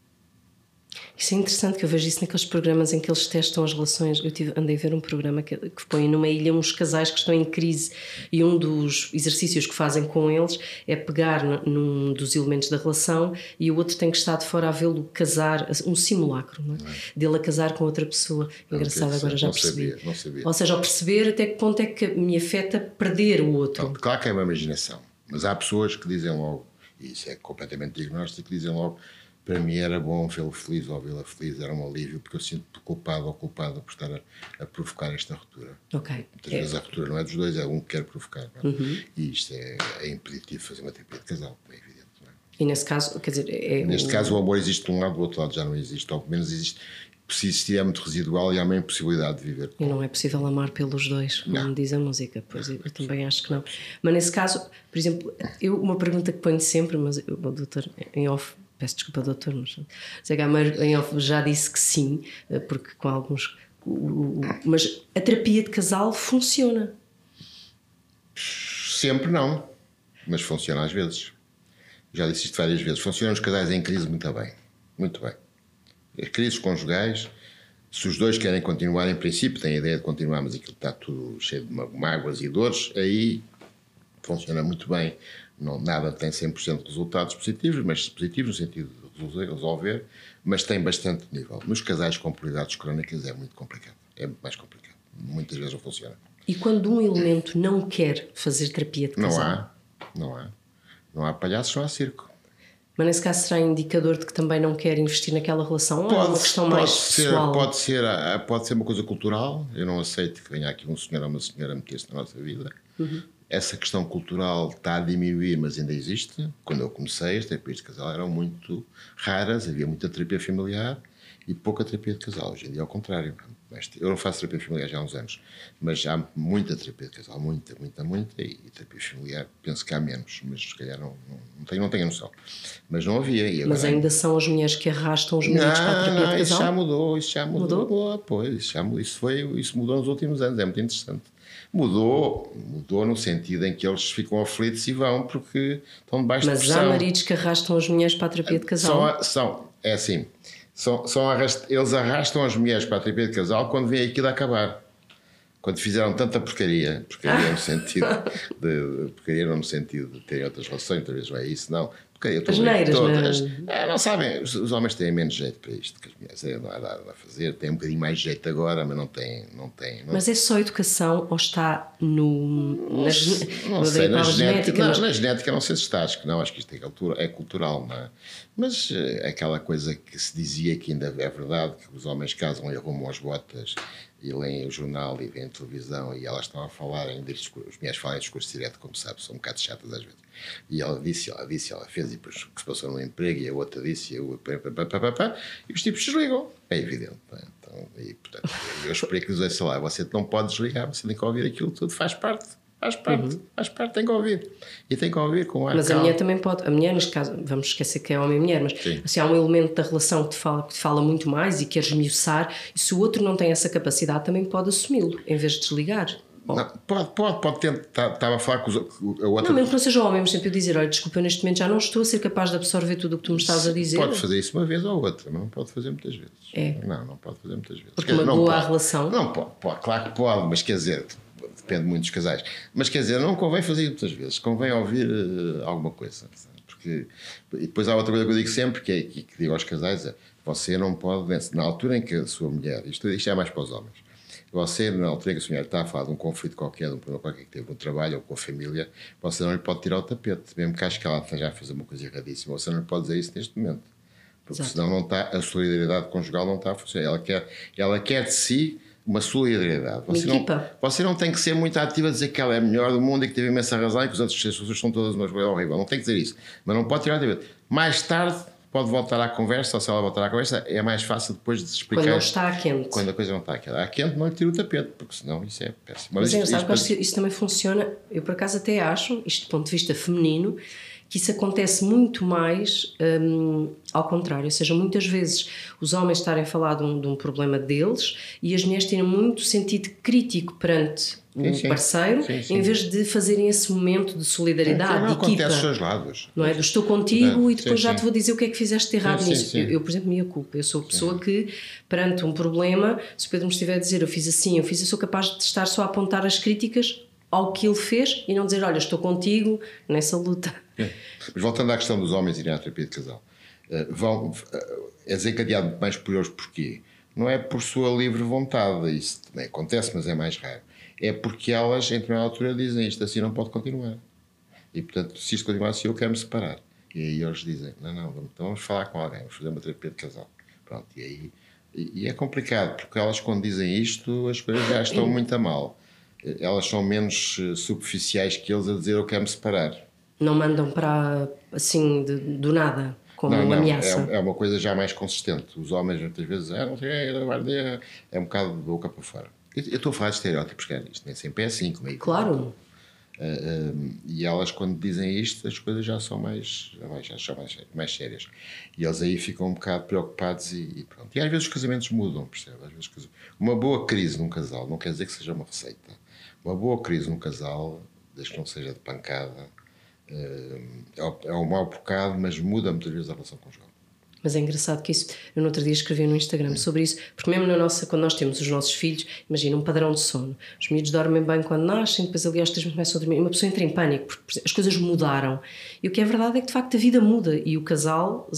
Isso é interessante que eu vejo isso naqueles programas em que eles testam as relações. Eu tive, andei a ver um programa que, que põe numa ilha uns casais que estão em crise e um dos exercícios que fazem com eles é pegar num dos elementos da relação e o outro tem que estar de fora a vê-lo casar, um simulacro, não é? Não é? dele a casar com outra pessoa. Engraçado, agora já percebi. Sabia, não sabia. Ou seja, ao perceber até que ponto é que me afeta perder o outro. Não, claro que é uma imaginação, mas há pessoas que dizem logo, e isso é completamente diagnóstico, que dizem logo para mim era bom vê-lo feliz ou vê-la feliz, era um alívio, porque eu sinto culpado ou culpada por estar a, a provocar esta ruptura. Ok. Muitas é. vezes a ruptura não é dos dois, é um que quer provocar. É? Uhum. E isto é, é impeditivo fazer uma terapia de casal, é evidente. É? E nesse caso, quer dizer. É Neste o... caso, o amor existe de um lado, do outro lado já não existe, ou pelo menos existe. Se existir é muito residual e há uma impossibilidade de viver. E não é possível amar pelos dois, como não. diz a música, pois eu também acho que não. Mas nesse caso, por exemplo, eu, uma pergunta que ponho sempre, mas o doutor em off peço desculpa, doutor, mas Zé Gameiro já disse que sim, eh, porque com alguns. Mas a terapia de casal funciona? Sempre não, mas funciona às vezes. Já disse isto várias vezes. Funcionam os casais em crise muito bem. Muito bem. As crises conjugais, se os dois querem continuar, em princípio, têm a ideia de continuar, mas aquilo está tudo cheio de mágoas e dores, aí funciona muito bem não, nada tem 100% de resultados positivos, mas positivos no sentido de resolver, mas tem bastante nível. Nos casais com prioridades crónicas é muito complicado. É mais complicado. Muitas vezes não funciona. E quando um elemento não quer fazer terapia de casal? Não há. Não há. Não há palhaços, não há circo. Mas nesse caso será indicador de que também não quer investir naquela relação pode, ou é uma questão mais ser, pessoal? Pode ser, pode ser uma coisa cultural. Eu não aceito que venha aqui um senhor ou uma senhora meter-se na nossa vida. Uhum essa questão cultural está a diminuir, mas ainda existe. Quando eu comecei, as terapias de casal eram muito raras, havia muita terapia familiar e pouca terapia de casal. Hoje em dia é ao contrário. Eu não faço terapia familiar já há uns anos, mas há muita terapia de casal, muita, muita, muita, e terapia familiar penso que há menos, mas se calhar não, não, não, tenho, não tenho noção. Mas não havia. Agora... Mas ainda são as mulheres que arrastam os meninos para a terapia de casal? Isso já mudou, isso já mudou. mudou? Pois, isso, já, isso, foi, isso mudou nos últimos anos, é muito interessante. Mudou, mudou no sentido em que eles ficam aflitos e vão porque estão debaixo Mas de pressão. Mas há maridos que arrastam as mulheres para a terapia de casal? São, são é assim, são, são arrast, eles arrastam as mulheres para a terapia de casal quando vem aquilo a acabar. Quando fizeram tanta porcaria, porcaria no sentido de, de porcaria no sentido de terem outras relações, talvez não é isso, não. Porque As neiras, todas, não, é? é, não sabem, os, os, homens têm menos jeito para isto que as mulheres. É, não há nada a fazer, têm um bocadinho mais jeito agora, mas não têm. Não têm não... Mas é só educação ou está no. Não, não sei, na genética. Não, mas... Na genética não sei se está, acho que não, acho que isto é, cultura, é cultural, não é? Mas é aquela coisa que se dizia que ainda é verdade, que os homens casam e arrumam as botas e leem o jornal e veem televisão e elas estão a falar em discurso, as mulheres falam em discurso direto, como sabe, são um bocado chatas às vezes. E ela disse, ela disse, ela fez, e depois que se passou no emprego, e a outra disse, e, pá, e os tipos desligam. É evidente. É? Então, e, portanto, eu explico-lhes, sei lá, você não pode desligar, você tem que ouvir aquilo tudo, faz parte. Faz parte, uhum. faz parte, tem que ouvir. E tem que ouvir com ar Mas calma. a mulher também pode, a mulher, neste caso, vamos esquecer que é homem e mulher, mas se assim, há um elemento da relação que te fala, que te fala muito mais e queres esmiuçar, e se o outro não tem essa capacidade, também pode assumi-lo, em vez de desligar. Não, pode, pode, pode ter. Estava tá, a falar com os, a outra. Não, mesmo que não seja homem, mas sempre eu dizer: olha, desculpa, eu neste momento já não estou a ser capaz de absorver tudo o que tu me estás a dizer. Pode fazer isso uma vez ou outra, mas não pode fazer muitas vezes. É. Não, não pode fazer muitas vezes. Porque uma boa relação. Não, pode, pode, claro que pode, mas quer dizer, depende muito dos casais. Mas quer dizer, não convém fazer muitas vezes, convém ouvir uh, alguma coisa. Porque, e depois há outra coisa que eu digo sempre, que, é, que, que digo aos casais: é, você não pode, na altura em que a sua mulher, isto, isto é mais para os homens você, na altura em que a senhora está a falar de um conflito qualquer, de um problema qualquer que teve no trabalho ou com a família, você não lhe pode tirar o tapete, mesmo que acho que ela esteja a fazer uma coisa erradíssima. Você não lhe pode dizer isso neste momento. Porque Exato. senão não está, a solidariedade conjugal não está a funcionar. Ela quer, ela quer de si uma solidariedade. Você não, você não tem que ser muito ativa a dizer que ela é a melhor do mundo e que teve imensa razão e que as outras pessoas são todas uma coisa horrível. Não tem que dizer isso. Mas não pode tirar o tapete. Mais tarde pode voltar à conversa, ou se ela voltar à conversa, é mais fácil depois de explicar. Quando não está a quente. Quando a coisa não está a quente. A quente não lhe tira o tapete, porque senão isso é péssimo. Mas, Mas é engraçado, isto, isto, isso também funciona, eu por acaso até acho, isto do ponto de vista feminino, que isso acontece muito mais um, ao contrário, ou seja, muitas vezes os homens estarem a falar de um, de um problema deles e as mulheres terem muito sentido crítico perante o sim, parceiro, sim, sim. em vez de fazerem esse momento de solidariedade, não, de equipa. Acontece dois lados. Não é? estou contigo é, e depois já te vou dizer o que é que fizeste de errado nisso. Eu, eu, por exemplo, minha culpa. Eu sou a pessoa que, perante um problema, se o Pedro me estiver a dizer eu fiz assim, eu fiz, eu sou capaz de estar só a apontar as críticas ao que ele fez e não dizer, olha, estou contigo nessa luta. É. Mas voltando à questão dos homens irem à terapia de casal, uh, vão, uh, é desencadeado mais por eles porquê? Não é por sua livre vontade, isso também acontece, mas é mais raro é porque elas, em determinada altura, dizem isto assim não pode continuar. E, portanto, se isto continuar assim, eu quero me separar. E aí eles dizem: não, não, vamos, então vamos falar com alguém, vamos fazer uma terapia de casal. Pronto, e aí. E, e é complicado, porque elas, quando dizem isto, as coisas já estão muito a mal. Elas são menos eh, superficiais que eles a dizer: eu quero me separar. Não mandam para, assim, de, do nada como não, uma não, ameaça. É, é, uma coisa já mais consistente. Os homens muitas vezes, ah, não sei, é, é um bocado de boca para fora. Eu estou a falar de estereótipos, cara. Isto nem sempre é assim. Como é claro. Uh, uh, e elas, quando dizem isto, as coisas já são mais, já são mais, mais sérias. E eles aí ficam um bocado preocupados e, e, pronto. E às vezes os casamentos mudam, percebe? Às vezes, uma boa crise num casal não quer dizer que seja uma receita. Uma boa crise num casal, desde que não seja de pancada, é, é um mau bocado, mas muda muitas vezes a relação conjugal. Mas é engraçado que isso, eu no outro dia escrevi no Instagram sobre isso, porque mesmo na nossa, quando nós temos os nossos filhos, imagina um padrão de sono. Os miúdos dormem bem quando nascem, depois ali aos três meses começam a dormir. Uma pessoa entra em pânico, porque as coisas mudaram. E o que é verdade é que de facto a vida muda e o casal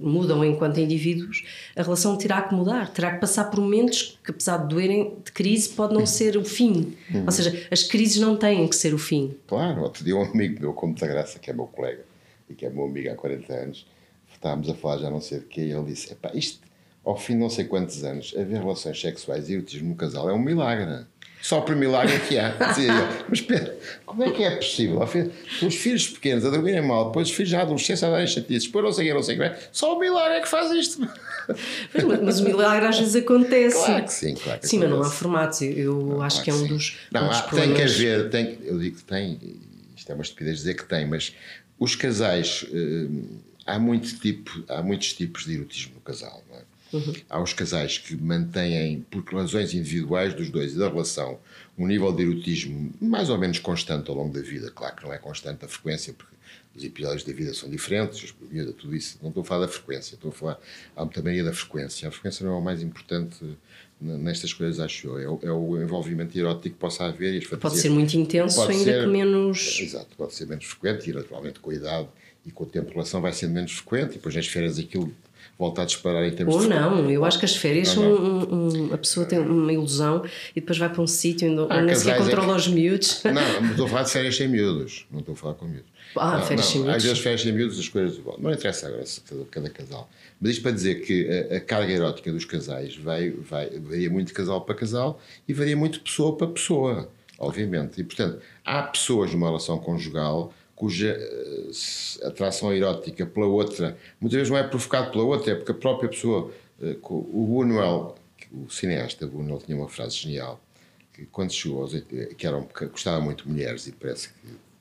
mudam enquanto indivíduos, a relação terá que mudar, terá que passar por momentos que, apesar de doerem, de crise, pode não ser o fim. Uhum. Ou seja, as crises não têm que ser o fim. Claro, outro dia um amigo meu, como muita graça, que é meu colega e que é meu amigo há 40 anos estávamos a falar já não sei de quê, e ele disse: Epá, isto, ao fim de não sei quantos anos, haver relações sexuais e erotismo no casal é um milagre. Só por milagre é que há. Dizia eu. Mas espera, como é que é possível? Os filhos pequenos a dormirem mal, depois os filhos já adolescência a darem chatices, depois não sei o que, não sei o que, só o milagre é que faz isto. Mas, mas, o milagre às vezes acontece. Claro que sim, claro que Sim, mas não há formatos. Eu não, acho claro que é um dos. Não, um dos há, tem que haver, tem, eu digo que tem, isto é uma estupidez dizer que tem, mas os casais. Uh, há, muito tipo, há muitos tipos de erotismo no casal. É? Uhum. Há os casais que mantêm, por razões individuais dos dois e da relação, um nível de erotismo mais ou menos constante ao longo da vida. Claro que não é constante a frequência, porque os episódios da vida são diferentes, tudo isso. Não estou a falar da frequência, estou a falar. Há muita mania da frequência. A frequência não é o mais importante nestas coisas, acho eu. É o, é o envolvimento erótico que possa haver. E pode ser muito intenso, ainda ser, que menos. Exato, pode ser menos frequente e, naturalmente, com a idade e com o tempo a relação vai sendo menos frequente e depois nas férias aquilo volta a disparar em termos Ou de não, eu acho que as férias são um, um, a pessoa tem uma ilusão e depois vai para um sítio onde ah, nem sequer controla é os miúdos. Não, não estou a falar de férias sem miúdos, não estou a falar com miúdos. Ah, não, férias não, sem miúdos. Às vezes férias sem miúdos as coisas não interessa agora cada, cada casal. Mas isto para dizer que a, a, carga erótica dos casais vai, vai, varia muito de casal para casal e varia muito de pessoa para pessoa, obviamente. E portanto, há pessoas numa relação conjugal cuja uh, atração erótica pela outra muitas vezes não é provocado pela outra, é porque a própria pessoa. Uh, o Buñuel, o cineasta Buñuel, tinha uma frase genial que quando chegou aos 80, que, eram, que gostava muito de mulheres e parece que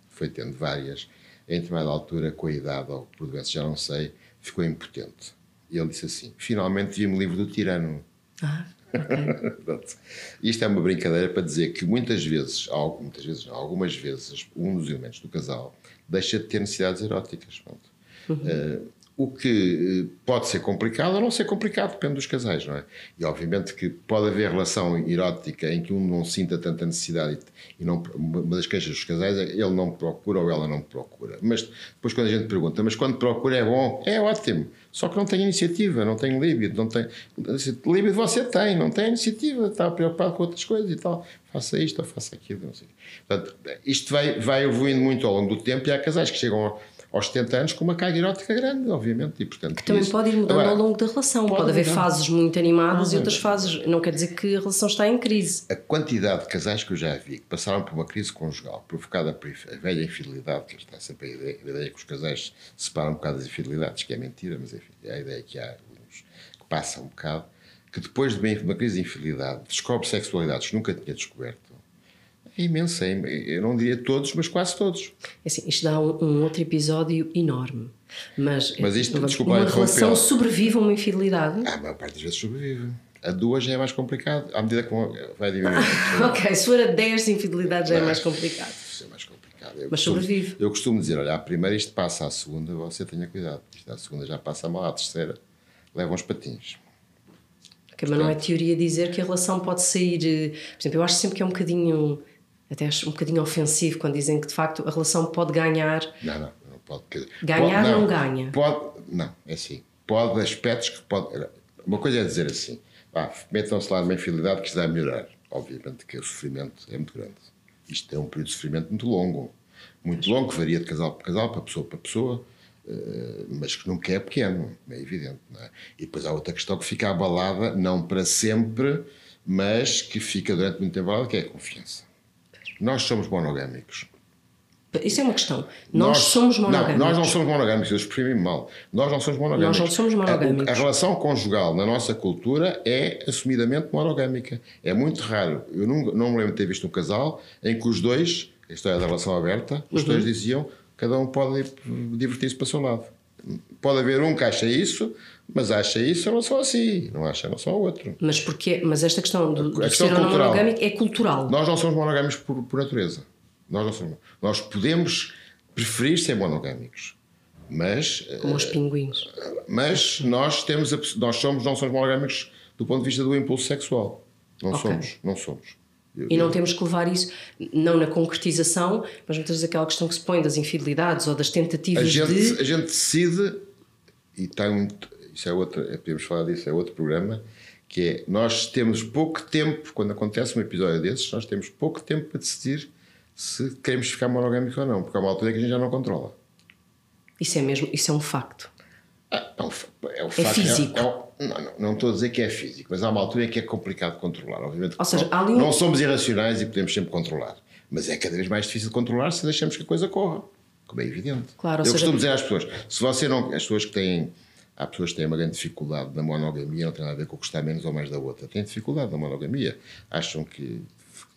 foi tendo várias, em determinada altura, com a idade ou por doença, já não sei, ficou impotente. E ele disse assim: finalmente vi-me livre do tirano. Ah, ok. Isto é uma brincadeira para dizer que muitas vezes, muitas vezes, não, algumas vezes, um dos elementos do casal deixa de ter necessidades eróticas. Uhum. Uh, o que eh, pode ser complicado ou não ser complicado, depende dos casais, não é? E obviamente que pode haver relação erótica em que um não sinta tanta necessidade e não, uma das queixas dos casais é ele não procura ou ela não procura. Mas depois quando a gente pergunta, mas quando procura é bom? É ótimo. Só que não tem iniciativa, não tem líbido, não tem... Líbido você tem, não tem iniciativa, está preocupado com outras coisas e tal. Faça isto ou faça aquilo, não sei. Portanto, isto vai, vai evoluindo muito ao longo do tempo e há casais que chegam... Ao, aos 70 anos com uma carga erótica grande, obviamente. E, portanto, que também isso, pode ir mudando agora, ao longo da relação. Pode, pode haver fases muito animadas e outras fases. Não quer dizer que a relação está em crise. A quantidade de casais que eu já vi que passaram por uma crise conjugal provocada por a velha infidelidade, que está sempre a ideia, a ideia que os casais separam um bocado das infidelidades, que é mentira, mas enfim, é a ideia que há uns que passam um bocado, que depois de uma crise de infidelidade descobre sexualidades que nunca tinha descoberto é imensa. Eu não diria todos, mas quase todos. É assim, isto dá um, outro episódio enorme. Mas, mas isto, uma, desculpa, uma relação sobrevive a uma infidelidade? Ah, a maior parte das vezes sobrevive. A duas já é mais complicado, à medida que vai diminuir. ok, se for a 10 infidelidades já é mais complicado. Isso é mais complicado. Eu mas costumo, sobrevive. Eu costumo dizer: olha, a primeira isto passa, à segunda você tenha cuidado. Isto à segunda já passa mal, à terceira leva uns patins. Okay, mas não é teoria dizer que a relação pode sair. Eh, por exemplo, eu acho sempre que é um bocadinho até acho um bocadinho ofensivo quando dizem que de facto a relação pode ganhar. Não, não, não pode. Ganhar pode, não, não, ganha. Pode, não, é assim. Pode aspectos que pode. Uma coisa é dizer assim, ah, metam-se lá numa infidelidade que isto vai melhorar. Obviamente que o sofrimento é muito grande. Isto é um período de sofrimento muito longo. Muito longo, que varia de casal para casal, para pessoa para pessoa, eh, mas que nunca é pequeno, é evidente. É? E depois há outra questão que fica abalada, não para sempre, mas que fica durante muito tempo abalada, que é a confiança. Nós somos monogâmicos. Isso é uma questão. Nós, nós somos monogâmicos. Não, nós não somos monogâmicos, eu exprimi-me mal. Nós não somos monogâmicos. Nós não somos monogâmicos. A, a, relação conjugal na nossa cultura é assumidamente monogâmica. É muito raro. Eu não, não me lembro de ter visto um casal em que os dois, a história da relação aberta, os uhum. dois diziam cada um pode divertir-se para o seu lado. Pode haver um que acha isso, mas acha isso em relação a si, não acha em relação ao outro. Mas, porque, mas esta questão do, do questão ser não monogâmico é cultural. Nós não somos monogâmicos por, por natureza. Nós, não somos, nós podemos preferir ser monogâmicos. Mas, Como os pinguins. Mas nós, temos a, nós somos, não somos monogâmicos do ponto de vista do impulso sexual. Não okay. somos, não somos. E não temos que levar isso, não na concretização, mas muitas vezes aquela questão que se põe das infidelidades ou das tentativas a gente, de. A gente decide, e tem, isso é outro, é, podemos falar disso, é outro programa, que é nós temos pouco tempo, quando acontece um episódio desses, nós temos pouco tempo para decidir se queremos ficar monogâmicos ou não, porque há uma altura que a gente já não controla. Isso é mesmo, isso é um facto. É, um, é, um é facto, físico. É, é, não, não, estou a dizer que é físico, mas há uma altura em que é complicado controlar. Obviamente Ou seja, não, não somos irracionais e podemos sempre controlar, mas é cada vez mais difícil de controlar se deixamos que a coisa corra, como é evidente. Claro, Eu seja... costumo dizer às pessoas: se você não. As pessoas que têm Há pessoas que têm uma grande dificuldade na monogamia, não tem nada a ver com gostar menos ou mais da outra. Têm dificuldade na monogamia. Acham que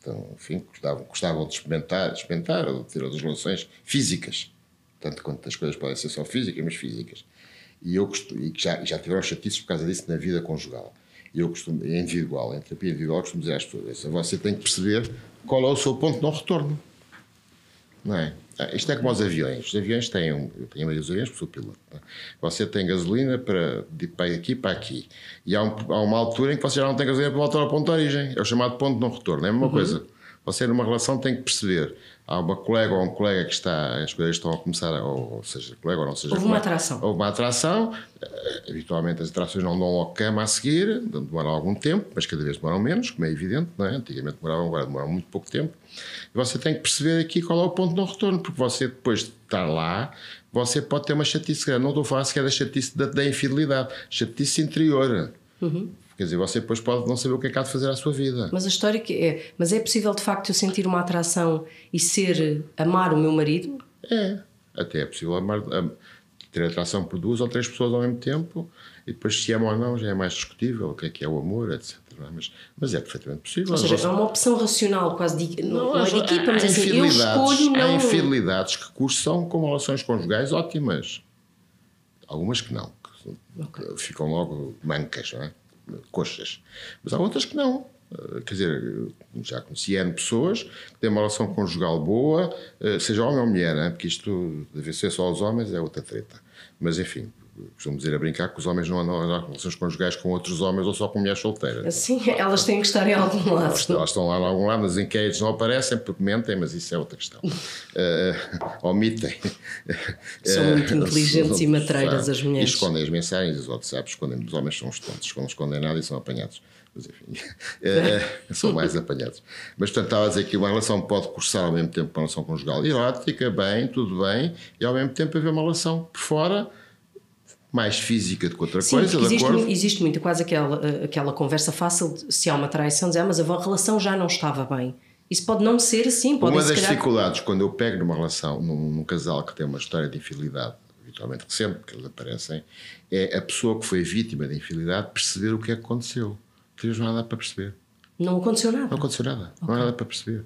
então, enfim, gostavam, gostavam de experimentar, de experimentar ou de ter outras relações físicas. Tanto quanto as coisas podem ser só físicas, mas físicas. E eu costumo, e já, já tiveram chatices por causa disso na vida conjugal. E eu costumo, é individual, em terapia individual, costumo dizer às pessoas: você tem que perceber qual é o seu ponto de não retorno. Não é? Ah, isto é como os aviões. Os aviões têm, um, eu tenho dos aviões porque sou piloto. É? Você tem gasolina para, de, para aqui para aqui. E há, um, há, uma altura em que você já não tem gasolina para voltar ao ponto de origem. É o chamado ponto de não retorno. É a mesma uhum. coisa. Você numa relação tem que perceber. Há uma colega ou um colega que está, as coisas estão a começar, ou, ou seja, colega ou não seja. Houve uma atração. Houve uma atração. Eh, habitualmente as atrações não dão ao cama a seguir, demoram algum tempo, mas cada vez demoram menos, como é evidente, não é? Antigamente demoravam, agora demoram muito pouco tempo. E você tem que perceber aqui qual é o ponto de não retorno, porque você depois de estar lá, você pode ter uma chatice grande. Não estou a falar sequer da chatice da, da infidelidade, chatice interior. Uhum. Quer dizer, você depois pode não saber o que é que há de fazer à sua vida. Mas a história que é. Mas é possível de facto eu sentir uma atração e ser. amar o meu marido? É. Até é possível amar, ter atração por duas ou três pessoas ao mesmo tempo e depois se ama ou não já é mais discutível o que é que é o amor, etc. é? mas, mas é perfeitamente possível. Ou seja, As é uma opção racional, quase de, não, não é de há- equipa, mas há assim, eu infidelidades- escolho Há não. infidelidades que cursam com relações conjugais ótimas. Algumas que não, que Ok. ficam logo mancas, não é? Coxas. Mas há outras que não. Eh, Quer dizer, eu já conheci N pessoas que têm uma relação conjugal boa, eh, seja homem ou mulher, não é? porque isto deve ser só os homens, é outra treta. Mas enfim, costumo dizer a brincar que os homens não andam a relações conjugais com outros homens ou só com mulheres solteiras. Sim, elas têm que estar em algum lado. Elas, elas estão lá em algum lado, nas inquéritos não aparecem porque mentem, mas isso é outra questão. Eh, omitem. São Eh, muito inteligentes e matreiras as mulheres. E escondem as mensagens, os WhatsApps, escondem, os homens são os tontos, não escondem nada e são apanhados. Mas enfim, eh, são mais apanhados. Mas portanto, estava a dizer que uma relação pode cursar ao mesmo tempo uma relação conjugal erótica, bem, tudo bem, e ao mesmo tempo haver uma relação por fora mais física do que outra Sim, coisa, existe, acordo? existe muito quase aquela, eh, aquela conversa fácil de se há uma traição, dizer, ah, mas a relação já não estava bem. Isso pode não ser assim, pode Uma das calhar. dificuldades quando eu pego numa relação, num, num casal que tem uma história de infidelidade, habitualmente recente, porque eles aparecem, é a pessoa que foi vítima da infidelidade perceber o que é que aconteceu. Não há nada para perceber. Não aconteceu nada. Não aconteceu nada. Não há nada para perceber.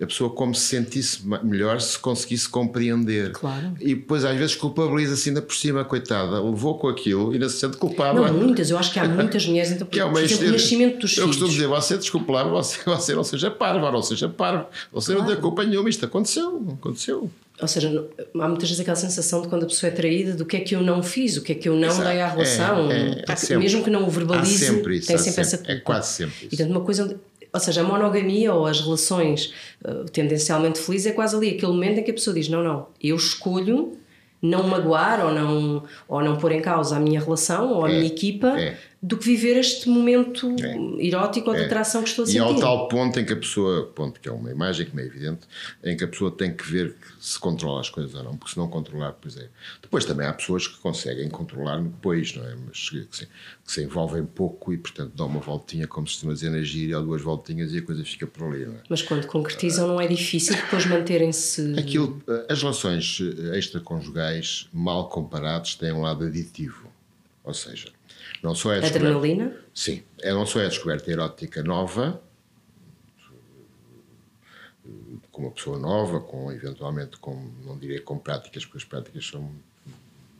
A pessoa, como se sentisse melhor, se conseguisse compreender. Claro. E depois, às vezes, culpabiliza-se ainda por cima, coitada. Levou com aquilo e ainda se sente culpada. Não, muitas, eu acho que há muitas mulheres, então, Que é uma exemplo, o nascimento dos Eu filhos. costumo dizer, você desculpe lá, você, você não seja parvo, não seja parvo. Você não tem Claro. culpa nenhuma, isto aconteceu, não aconteceu. Ou seja, há muitas vezes aquela sensação de quando a pessoa é traída, do que é que eu não fiz, o que é que eu não Exato. dei à relação. É, é, sempre- mesmo que não o verbalize, sempre isso, tem sempre essa é quase sempre isso. E portanto, uma coisa ou seja, a monogamia ou as relações uh, tendencialmente felizes é quase ali aquele momento em que a pessoa diz: não, não, eu escolho não magoar ou não, ou não pôr em causa a minha relação ou a É, minha equipa é. Do que viver este momento erótico ou de É. atração que estou a E sentir. ao tal ponto em que a pessoa, ponto que é uma imagem que é evidente, em que a pessoa tem que ver se controla as coisas ou não, porque se não controlar, pois é. Depois também há pessoas que conseguem controlar depois, não é? Mas que se, que se envolvem pouco e, portanto, dão uma voltinha, como se costuma dizer na gíria, ou duas voltinhas e a coisa fica por ali, não é? Mas quando concretizam, não é difícil depois manterem-se. Aquilo, as relações eh, extraconjugais, mal comparados, têm um lado aditivo. Ou seja, não só é a descoberta- Adrenalina? Sim, é não só é a descoberta erótica nova, com uma pessoa nova, com eventualmente com, não direi com práticas, porque as práticas são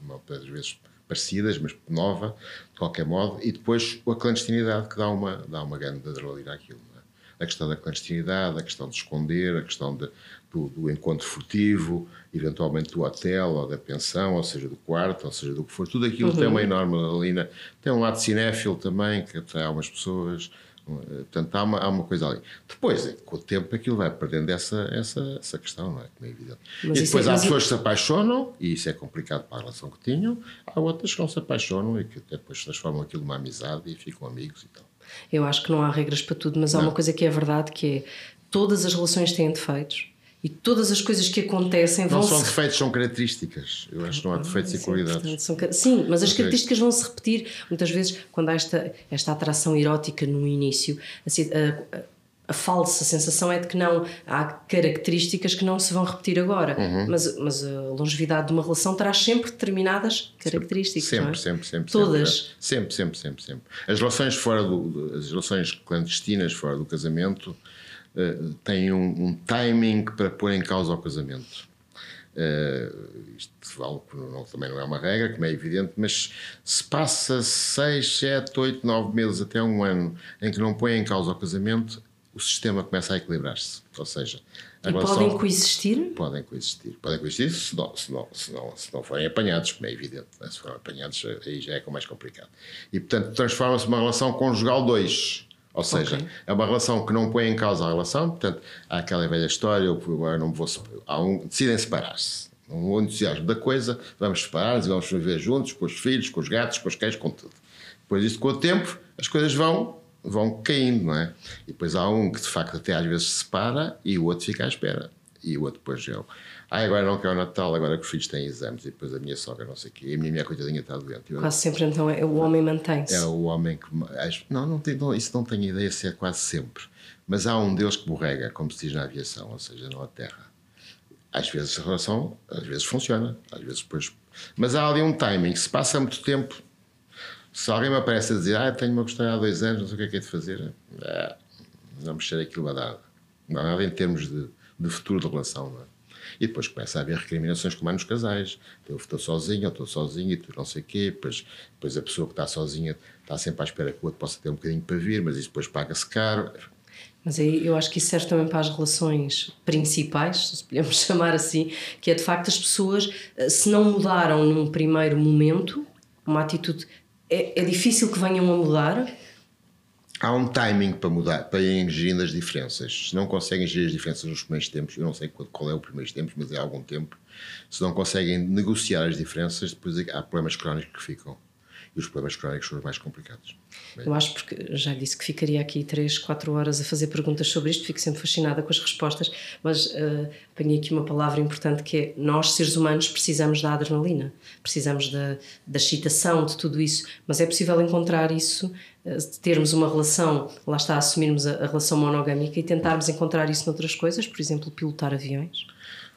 muitas vezes parecidas, mas nova, de qualquer modo, e depois a clandestinidade que dá uma, dá uma grande adrenalina àquilo. é? A questão da clandestinidade, a questão de esconder, a questão de, do, do encontro furtivo, eventualmente do hotel ou da pensão, ou seja, do quarto, ou seja, do que for. Tudo aquilo tem uma enorme adrenalina. Tem um lado cinéfilo também, que atrai algumas pessoas. eh, Portanto, há uma, há uma coisa ali. Depois, eh, com o tempo, aquilo vai perdendo essa, essa, essa questão, não é? Como é evidente. Mas e isso depois é- há pessoas que se apaixonam, e isso é complicado para a relação que tinham. Há outras que não se apaixonam e que até depois transformam aquilo numa amizade e ficam amigos e tal. Eu acho que não há regras para tudo, mas há uma coisa que é verdade que é todas as relações têm defeitos e todas as coisas que acontecem Não vão são se defeitos, são características. Eu acho que não há defeitos e qualidades. São sim, mas as Ok. características vão se repetir. Muitas vezes, quando há esta, esta atração erótica no início, assim, a, a, a falsa sensação é de que não há características que não se vão repetir agora. Uhum. Mas, mas a longevidade de uma relação traz sempre determinadas características. não é? Sempre, sempre, sempre. Todas. Sempre, sempre, sempre, sempre. As relações fora do, as relações clandestinas fora do casamento eh, têm um, um timing para pôr em causa o casamento. Eh, isto vale, não, também não é uma regra, como é evidente, mas se passa 6, 7, 8, 9 meses até um ano em que não põe em causa o casamento, o sistema começa a equilibrar-se. Ou seja, E relação- podem coexistir? podem coexistir. Podem coexistir se não, se não, se não, se não forem apanhados, como é evidente. né? Se forem apanhados, aí já é com mais complicado. E, portanto, transforma-se numa relação conjugal 2. Ou seja, Ok. é uma relação que não põe em causa a relação, portanto, há aquela velha história, eu agora não me vou. Há um, decidem separar-se. Um entusiasmo da coisa, vamos separar-nos e vamos viver juntos, com os filhos, com os gatos, com os cães, com tudo. Depois disso, com o tempo, as coisas vão, vão caindo, não é? E depois há um que de facto até às vezes se separa e o outro fica à espera. E o outro depois eu. Ah, agora não quer o Natal, agora que os filhos têm exames e depois a minha sogra não sei o quê. E a minha mulher coitadinha está doente. Eu- Quase sempre então é, o homem mantém-se. é o homem que. Não, não, tem, não, isso não tenho ideia se é quase sempre. Mas há um Deus que borrega, como se diz na aviação, ou seja, não a terra. Às vezes a relação, às vezes funciona, às vezes depois. Mas há ali um timing. Se passa muito tempo, Se alguém me aparece a dizer, ah, tenho-me a gostar há dois anos, não sei o que é que é de fazer, ah, não mexer aquilo a dar. Não há nada em termos de, de futuro de relação, não é? E depois começa a haver recriminações como há nos casais. Eu estou sozinho, eu estou sozinho e tu não sei o quê. Depois, depois a pessoa que está sozinha está sempre à espera que o outro possa ter um bocadinho para vir, mas isso depois paga-se caro. Mas aí eu acho que isso serve também para as relações principais, se podemos chamar assim, que é de facto as pessoas, eh, se não mudaram num primeiro momento, uma atitude. É, é difícil que venham a mudar, há um timing para mudar, para irem gerindo as diferenças. Se não conseguem gerir as diferenças nos primeiros tempos, eu não sei qual é o primeiro tempo, mas é algum tempo, se não conseguem negociar as diferenças, depois há problemas crónicos que ficam. E os problemas crónicos são os mais complicados. Eu acho porque já disse que ficaria aqui 3, 4 horas a fazer perguntas sobre isto, fico sempre fascinada com as respostas, mas uh, apanhei aqui uma palavra importante que é nós, seres humanos, precisamos da adrenalina, precisamos da, da excitação, de tudo isso, mas é possível encontrar isso, uh, termos uma relação, lá está, assumirmos a, a relação monogâmica e tentarmos encontrar isso noutras coisas, por exemplo, pilotar aviões?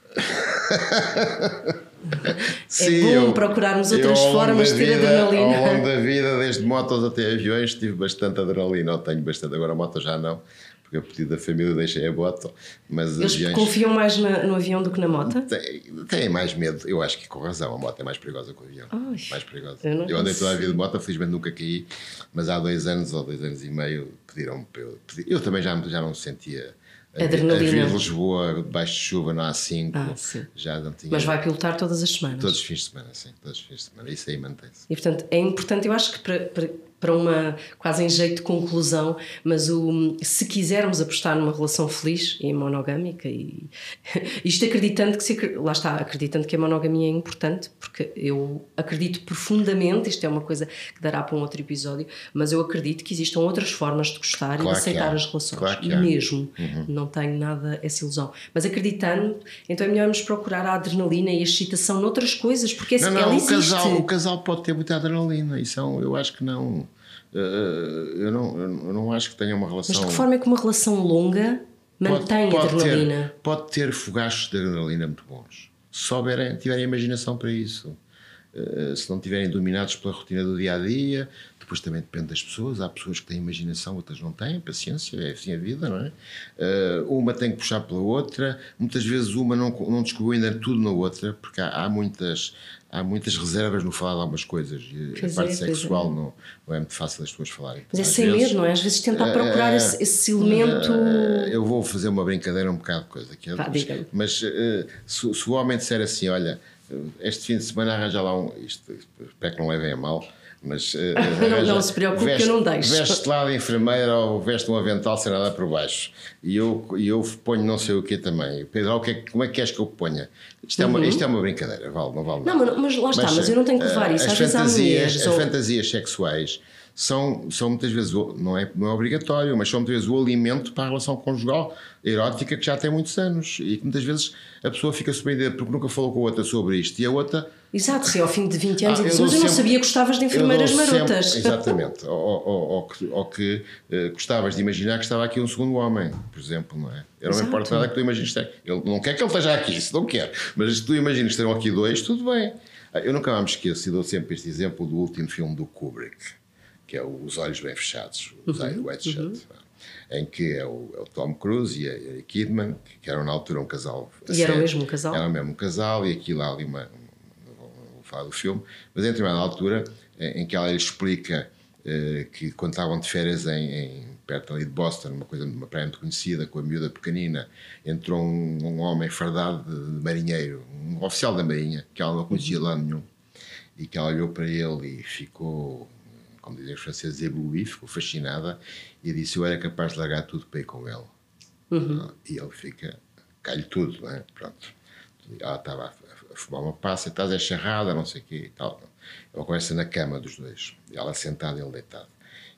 Sim, é bom eu, procurarmos outras formas de ter vida, adrenalina. Ao longo da vida, desde motos até aviões, tive bastante adrenalina. Eu tenho bastante, agora moto já não, porque a pedido da família deixei a moto. Mas Eles aviões, confiam mais na, no avião do que na moto? Têm, têm mais medo, eu acho que com razão. A moto é mais perigosa que o avião. Ai, mais perigosa. Eu, eu andei toda a vida de moto, felizmente nunca caí, mas há dois anos ou dois anos e meio pediram-me para eu. Eu também já, já não sentia Adrenalina. A vir Lisboa, debaixo de chuva, não há 5. Ah, já não tinha. Mas vai pilotar todas as semanas? Todos os fins de semana, sim. Todos os fins de semana. Isso aí mantém-se. E portanto é importante, eu acho que para, para para uma quase em jeito de conclusão, mas o, se quisermos apostar numa relação feliz e monogâmica, e isto acreditando que se, lá está, acreditando que a monogamia é importante, porque eu acredito profundamente, isto é uma coisa que dará para um outro episódio, mas eu acredito que existam outras formas de gostar claro e de aceitar as relações, claro mesmo, uhum. não tenho nada essa ilusão, mas acreditando, então é melhor nos procurar a adrenalina e a excitação noutras coisas, porque não, não, ela o existe. Casal, o casal pode ter muita adrenalina, isso é, eu acho que não eu não, eu não acho que tenha uma relação. Mas de que forma é que uma relação longa mantém pode, pode adrenalina? Ter, pode ter fogachos de adrenalina muito bons. Se souberem, tiverem imaginação para isso. Uh, se não estiverem dominados pela rotina do dia a dia, depois também depende das pessoas. Há pessoas que têm imaginação, outras não têm, paciência, é assim a vida, não é? Uh, uma tem que puxar pela outra, muitas vezes uma não, não descobriu ainda tudo na outra, porque há, há muitas, há muitas reservas no falar de algumas coisas e pois a parte é, sexual é. Não, não é muito fácil as pessoas falarem. Mas é sem vezes, medo, não é? Às vezes tentar procurar uh, esse, esse, elemento. Uh, eu vou fazer uma brincadeira um bocado de coisa aqui, Pá, mas, mas uh, se, se, o homem disser assim: olha, este fim de semana arranja lá um. Isto, espero que não levem a mal mas, uh, não, não, se preocupe veste, que eu não deixo. Veste lá de enfermeira ou veste um avental sem nada por baixo. E eu, eu ponho não sei o que também. Pedro, o que é, como é que queres que eu ponha? Isto é, uma, uhum. isto é uma brincadeira, vale, não vale Não, mas, mas lá está, mas, mas, eu não tenho que levar isso. As, fantasias, as fantasias sexuais são, são muitas vezes, não é, não é obrigatório, mas são muitas vezes o alimento para a relação conjugal erótica que já tem muitos anos e que muitas vezes a pessoa fica surpreendida porque nunca falou com a outra sobre isto e a outra. Exato, se ao fim de 20 anos ah, diz, mas eu não sabia que gostavas de enfermeiras marotas. Sempre, exatamente, ou, ou, ou, que, ou que uh, gostavas de imaginar que estava aqui um segundo homem, por exemplo, não é? Eu não me importa nada que tu imagines. Ele não quer que ele esteja aqui, se não quer, mas se tu imaginas que estão aqui dois, tudo bem. Ah, eu nunca me esqueço e dou sempre este exemplo do último filme do Kubrick que é Os Olhos Bem Fechados, Os Eyes Wide Shut, uhum. em que é o, é o, Tom Cruise e a Eric Kidman, que eram na altura um casal. E era o mesmo casal? Era o mesmo casal, e aquilo há ali uma. Vou falar do filme, mas em determinada altura em que ela explica eh, que quando estavam de férias em, em, perto ali de Boston, uma coisa, uma praia muito conhecida, com a miúda pequenina, entrou um, um homem fardado de, de, marinheiro, um oficial da marinha, que ela não conhecia lá nenhum, e que ela olhou para ele e ficou como dizem os franceses, ébloui, ficou fascinada e disse: Eu era capaz de largar tudo para ir com ele. Uhum. E ele fica, cai-lhe tudo, não é? Pronto. Ela estava a, fumar uma passa, estás a charrada, não sei o quê e tal. Ela conversa na cama dos dois, ela sentada e ele deitado.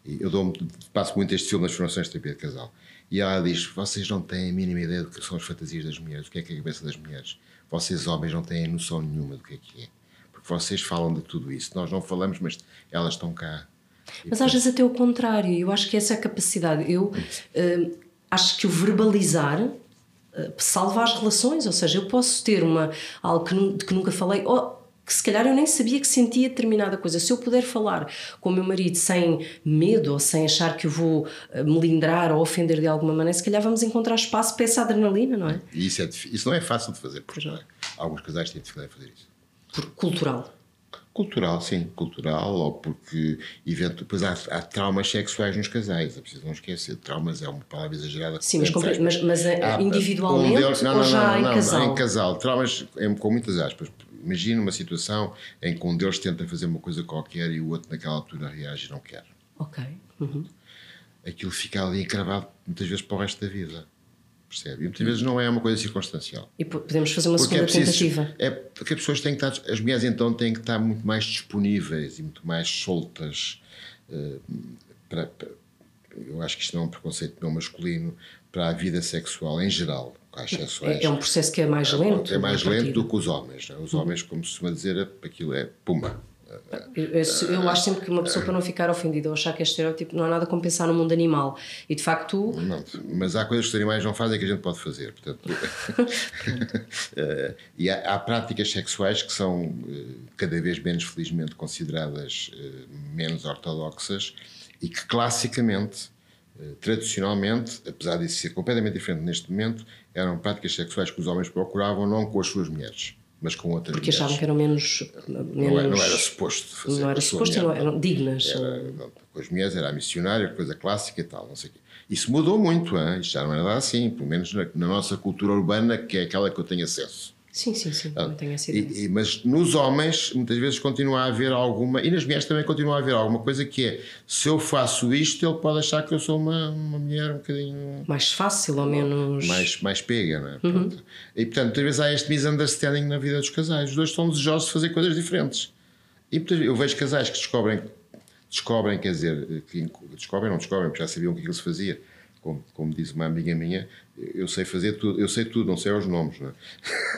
E eu dou passo muito este filme nas formações de terapia de casal. E ela diz: Vocês não têm a mínima ideia do que são as fantasias das mulheres, do que é que é a cabeça das mulheres. Vocês, homens, não têm noção nenhuma do que é que é. Porque vocês falam de tudo isso. Nós não falamos, mas elas estão cá. Mas às vezes até o contrário, eu acho que essa é a capacidade. Eu uh, acho que o verbalizar uh, salva as relações, ou seja, eu posso ter uma, algo que, de que nunca falei, ou que se calhar eu nem sabia que sentia determinada coisa. Se eu puder falar com o meu marido sem medo ou sem achar que o vou eh, melindrar ou ofender de alguma maneira, se calhar vamos encontrar espaço para essa adrenalina, não é? E isso, é, isso não é fácil de fazer, porque é. alguns casais têm dificuldade em fazer isso. Por cultural. Cultural, sim, cultural, ou porque evento, depois há, há, traumas sexuais nos casais, é preciso não esquecer. Traumas é uma palavra exagerada. Sim, mas, mas, mas há, individualmente um deles, não, não, ou já não, não, em casal? Em casal. Traumas com muitas aspas. Imagina uma situação em que um deles tenta fazer uma coisa qualquer e o outro naquela altura reage e não quer. Ok. Uhum. Aquilo fica ali encravado muitas vezes para o resto da vida percebe? E muitas vezes não é uma coisa circunstancial. E podemos fazer uma porque segunda é preciso, tentativa. É porque as pessoas têm que estar, as mulheres então têm que estar muito mais disponíveis e muito mais soltas uh, para, para, eu acho que isto não é um preconceito não masculino para a vida sexual em geral. É, é um processo que é mais lento. É, é mais lento do que os homens. Né? Os homens, como se costuma dizer, aquilo é pumba eu, acho sempre que uma pessoa, para não ficar ofendida ou achar que é estereótipo, não há nada como pensar no mundo animal. E de facto. Não, mas há coisas que os animais não fazem que a gente pode fazer. Portanto, eh, e há, há, práticas sexuais que são eh, cada vez menos, felizmente, consideradas eh, menos ortodoxas e que classicamente, tradicionalmente, apesar de ser completamente diferente neste momento, eram práticas sexuais que os homens procuravam não com as suas mulheres mas com outras Porque achavam que eram menos. menos não, era, não era suposto fazer. Não era suposto, não eram dignas. Era, com as mulheres era a missionária, coisa clássica e tal, não sei o quê. Isso mudou muito, hein? isto já não era assim, pelo menos na, na nossa cultura urbana, que é aquela que eu tenho acesso. Sim, sim, sim, ah, tenho essa ideia. Mas nos homens, muitas vezes continua a haver alguma, e nas mulheres também continua a haver alguma coisa que é: se eu faço isto, ele pode achar que eu sou uma, uma mulher um bocadinho. Mais fácil ou menos. Mais, mais pega, não é? Uhum. E portanto, muitas vezes há este misunderstanding na vida dos casais. Os dois estão desejosos de fazer coisas diferentes. E portanto, eu vejo casais que descobrem, descobrem, quer dizer, que descobrem, não descobrem, porque já sabiam que aquilo se fazia como, como diz uma amiga minha, eu sei fazer tudo, eu sei tudo, não sei os nomes, não é?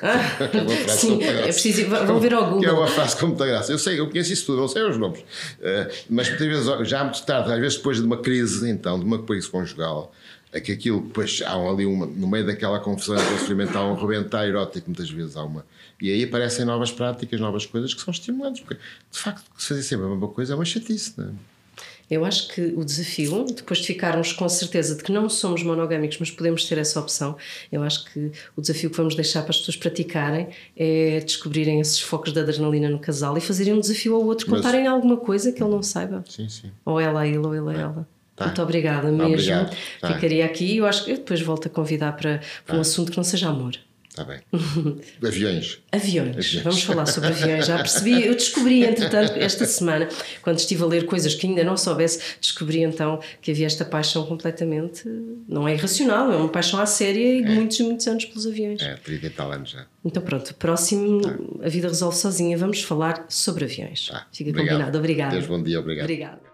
Ah, é uma frase sim, é preciso, vão ver Google. Que é uma frase com muita graça. Eu sei, eu conheço isso tudo, não sei os nomes. Uh, mas muitas vezes, já muito tarde, às vezes depois de uma crise, então, de uma crise conjugal, é que aquilo, depois há ali uma, no meio daquela confusão sofrimento, há um rebentar erótico, muitas vezes há uma. E aí aparecem novas práticas, novas coisas que são estimulantes, porque de facto, fazer sempre a mesma coisa é uma chatice, não é? Eu acho que o desafio, depois de ficarmos com certeza de que não somos monogâmicos, mas podemos ter essa opção, eu acho que o desafio que vamos deixar para as pessoas praticarem é descobrirem esses focos de adrenalina no casal e fazerem um desafio ao outro, contarem mas... alguma coisa que ele não saiba. Sim, sim. Ou ela a ele, ou ele a ela. Tá. Muito obrigada mesmo. Obrigado. Tá. Ficaria aqui e eu acho que eu depois volto a convidar para, para um tá. assunto que não seja amor. Está bem. Aviões. aviões. Aviões. Vamos falar sobre aviões. Já percebi, eu descobri, entretanto, esta semana, quando estive a ler coisas que ainda não soubesse, descobri então que havia esta paixão completamente. Não é irracional, é uma paixão à séria e de é. muitos, muitos anos pelos aviões. É, 30 e tal anos já. Então pronto, próximo, tá. A Vida Resolve Sozinha, vamos falar sobre aviões. Tá. Fica obrigado. combinado. Obrigada. Deus, bom dia, obrigado. Obrigada.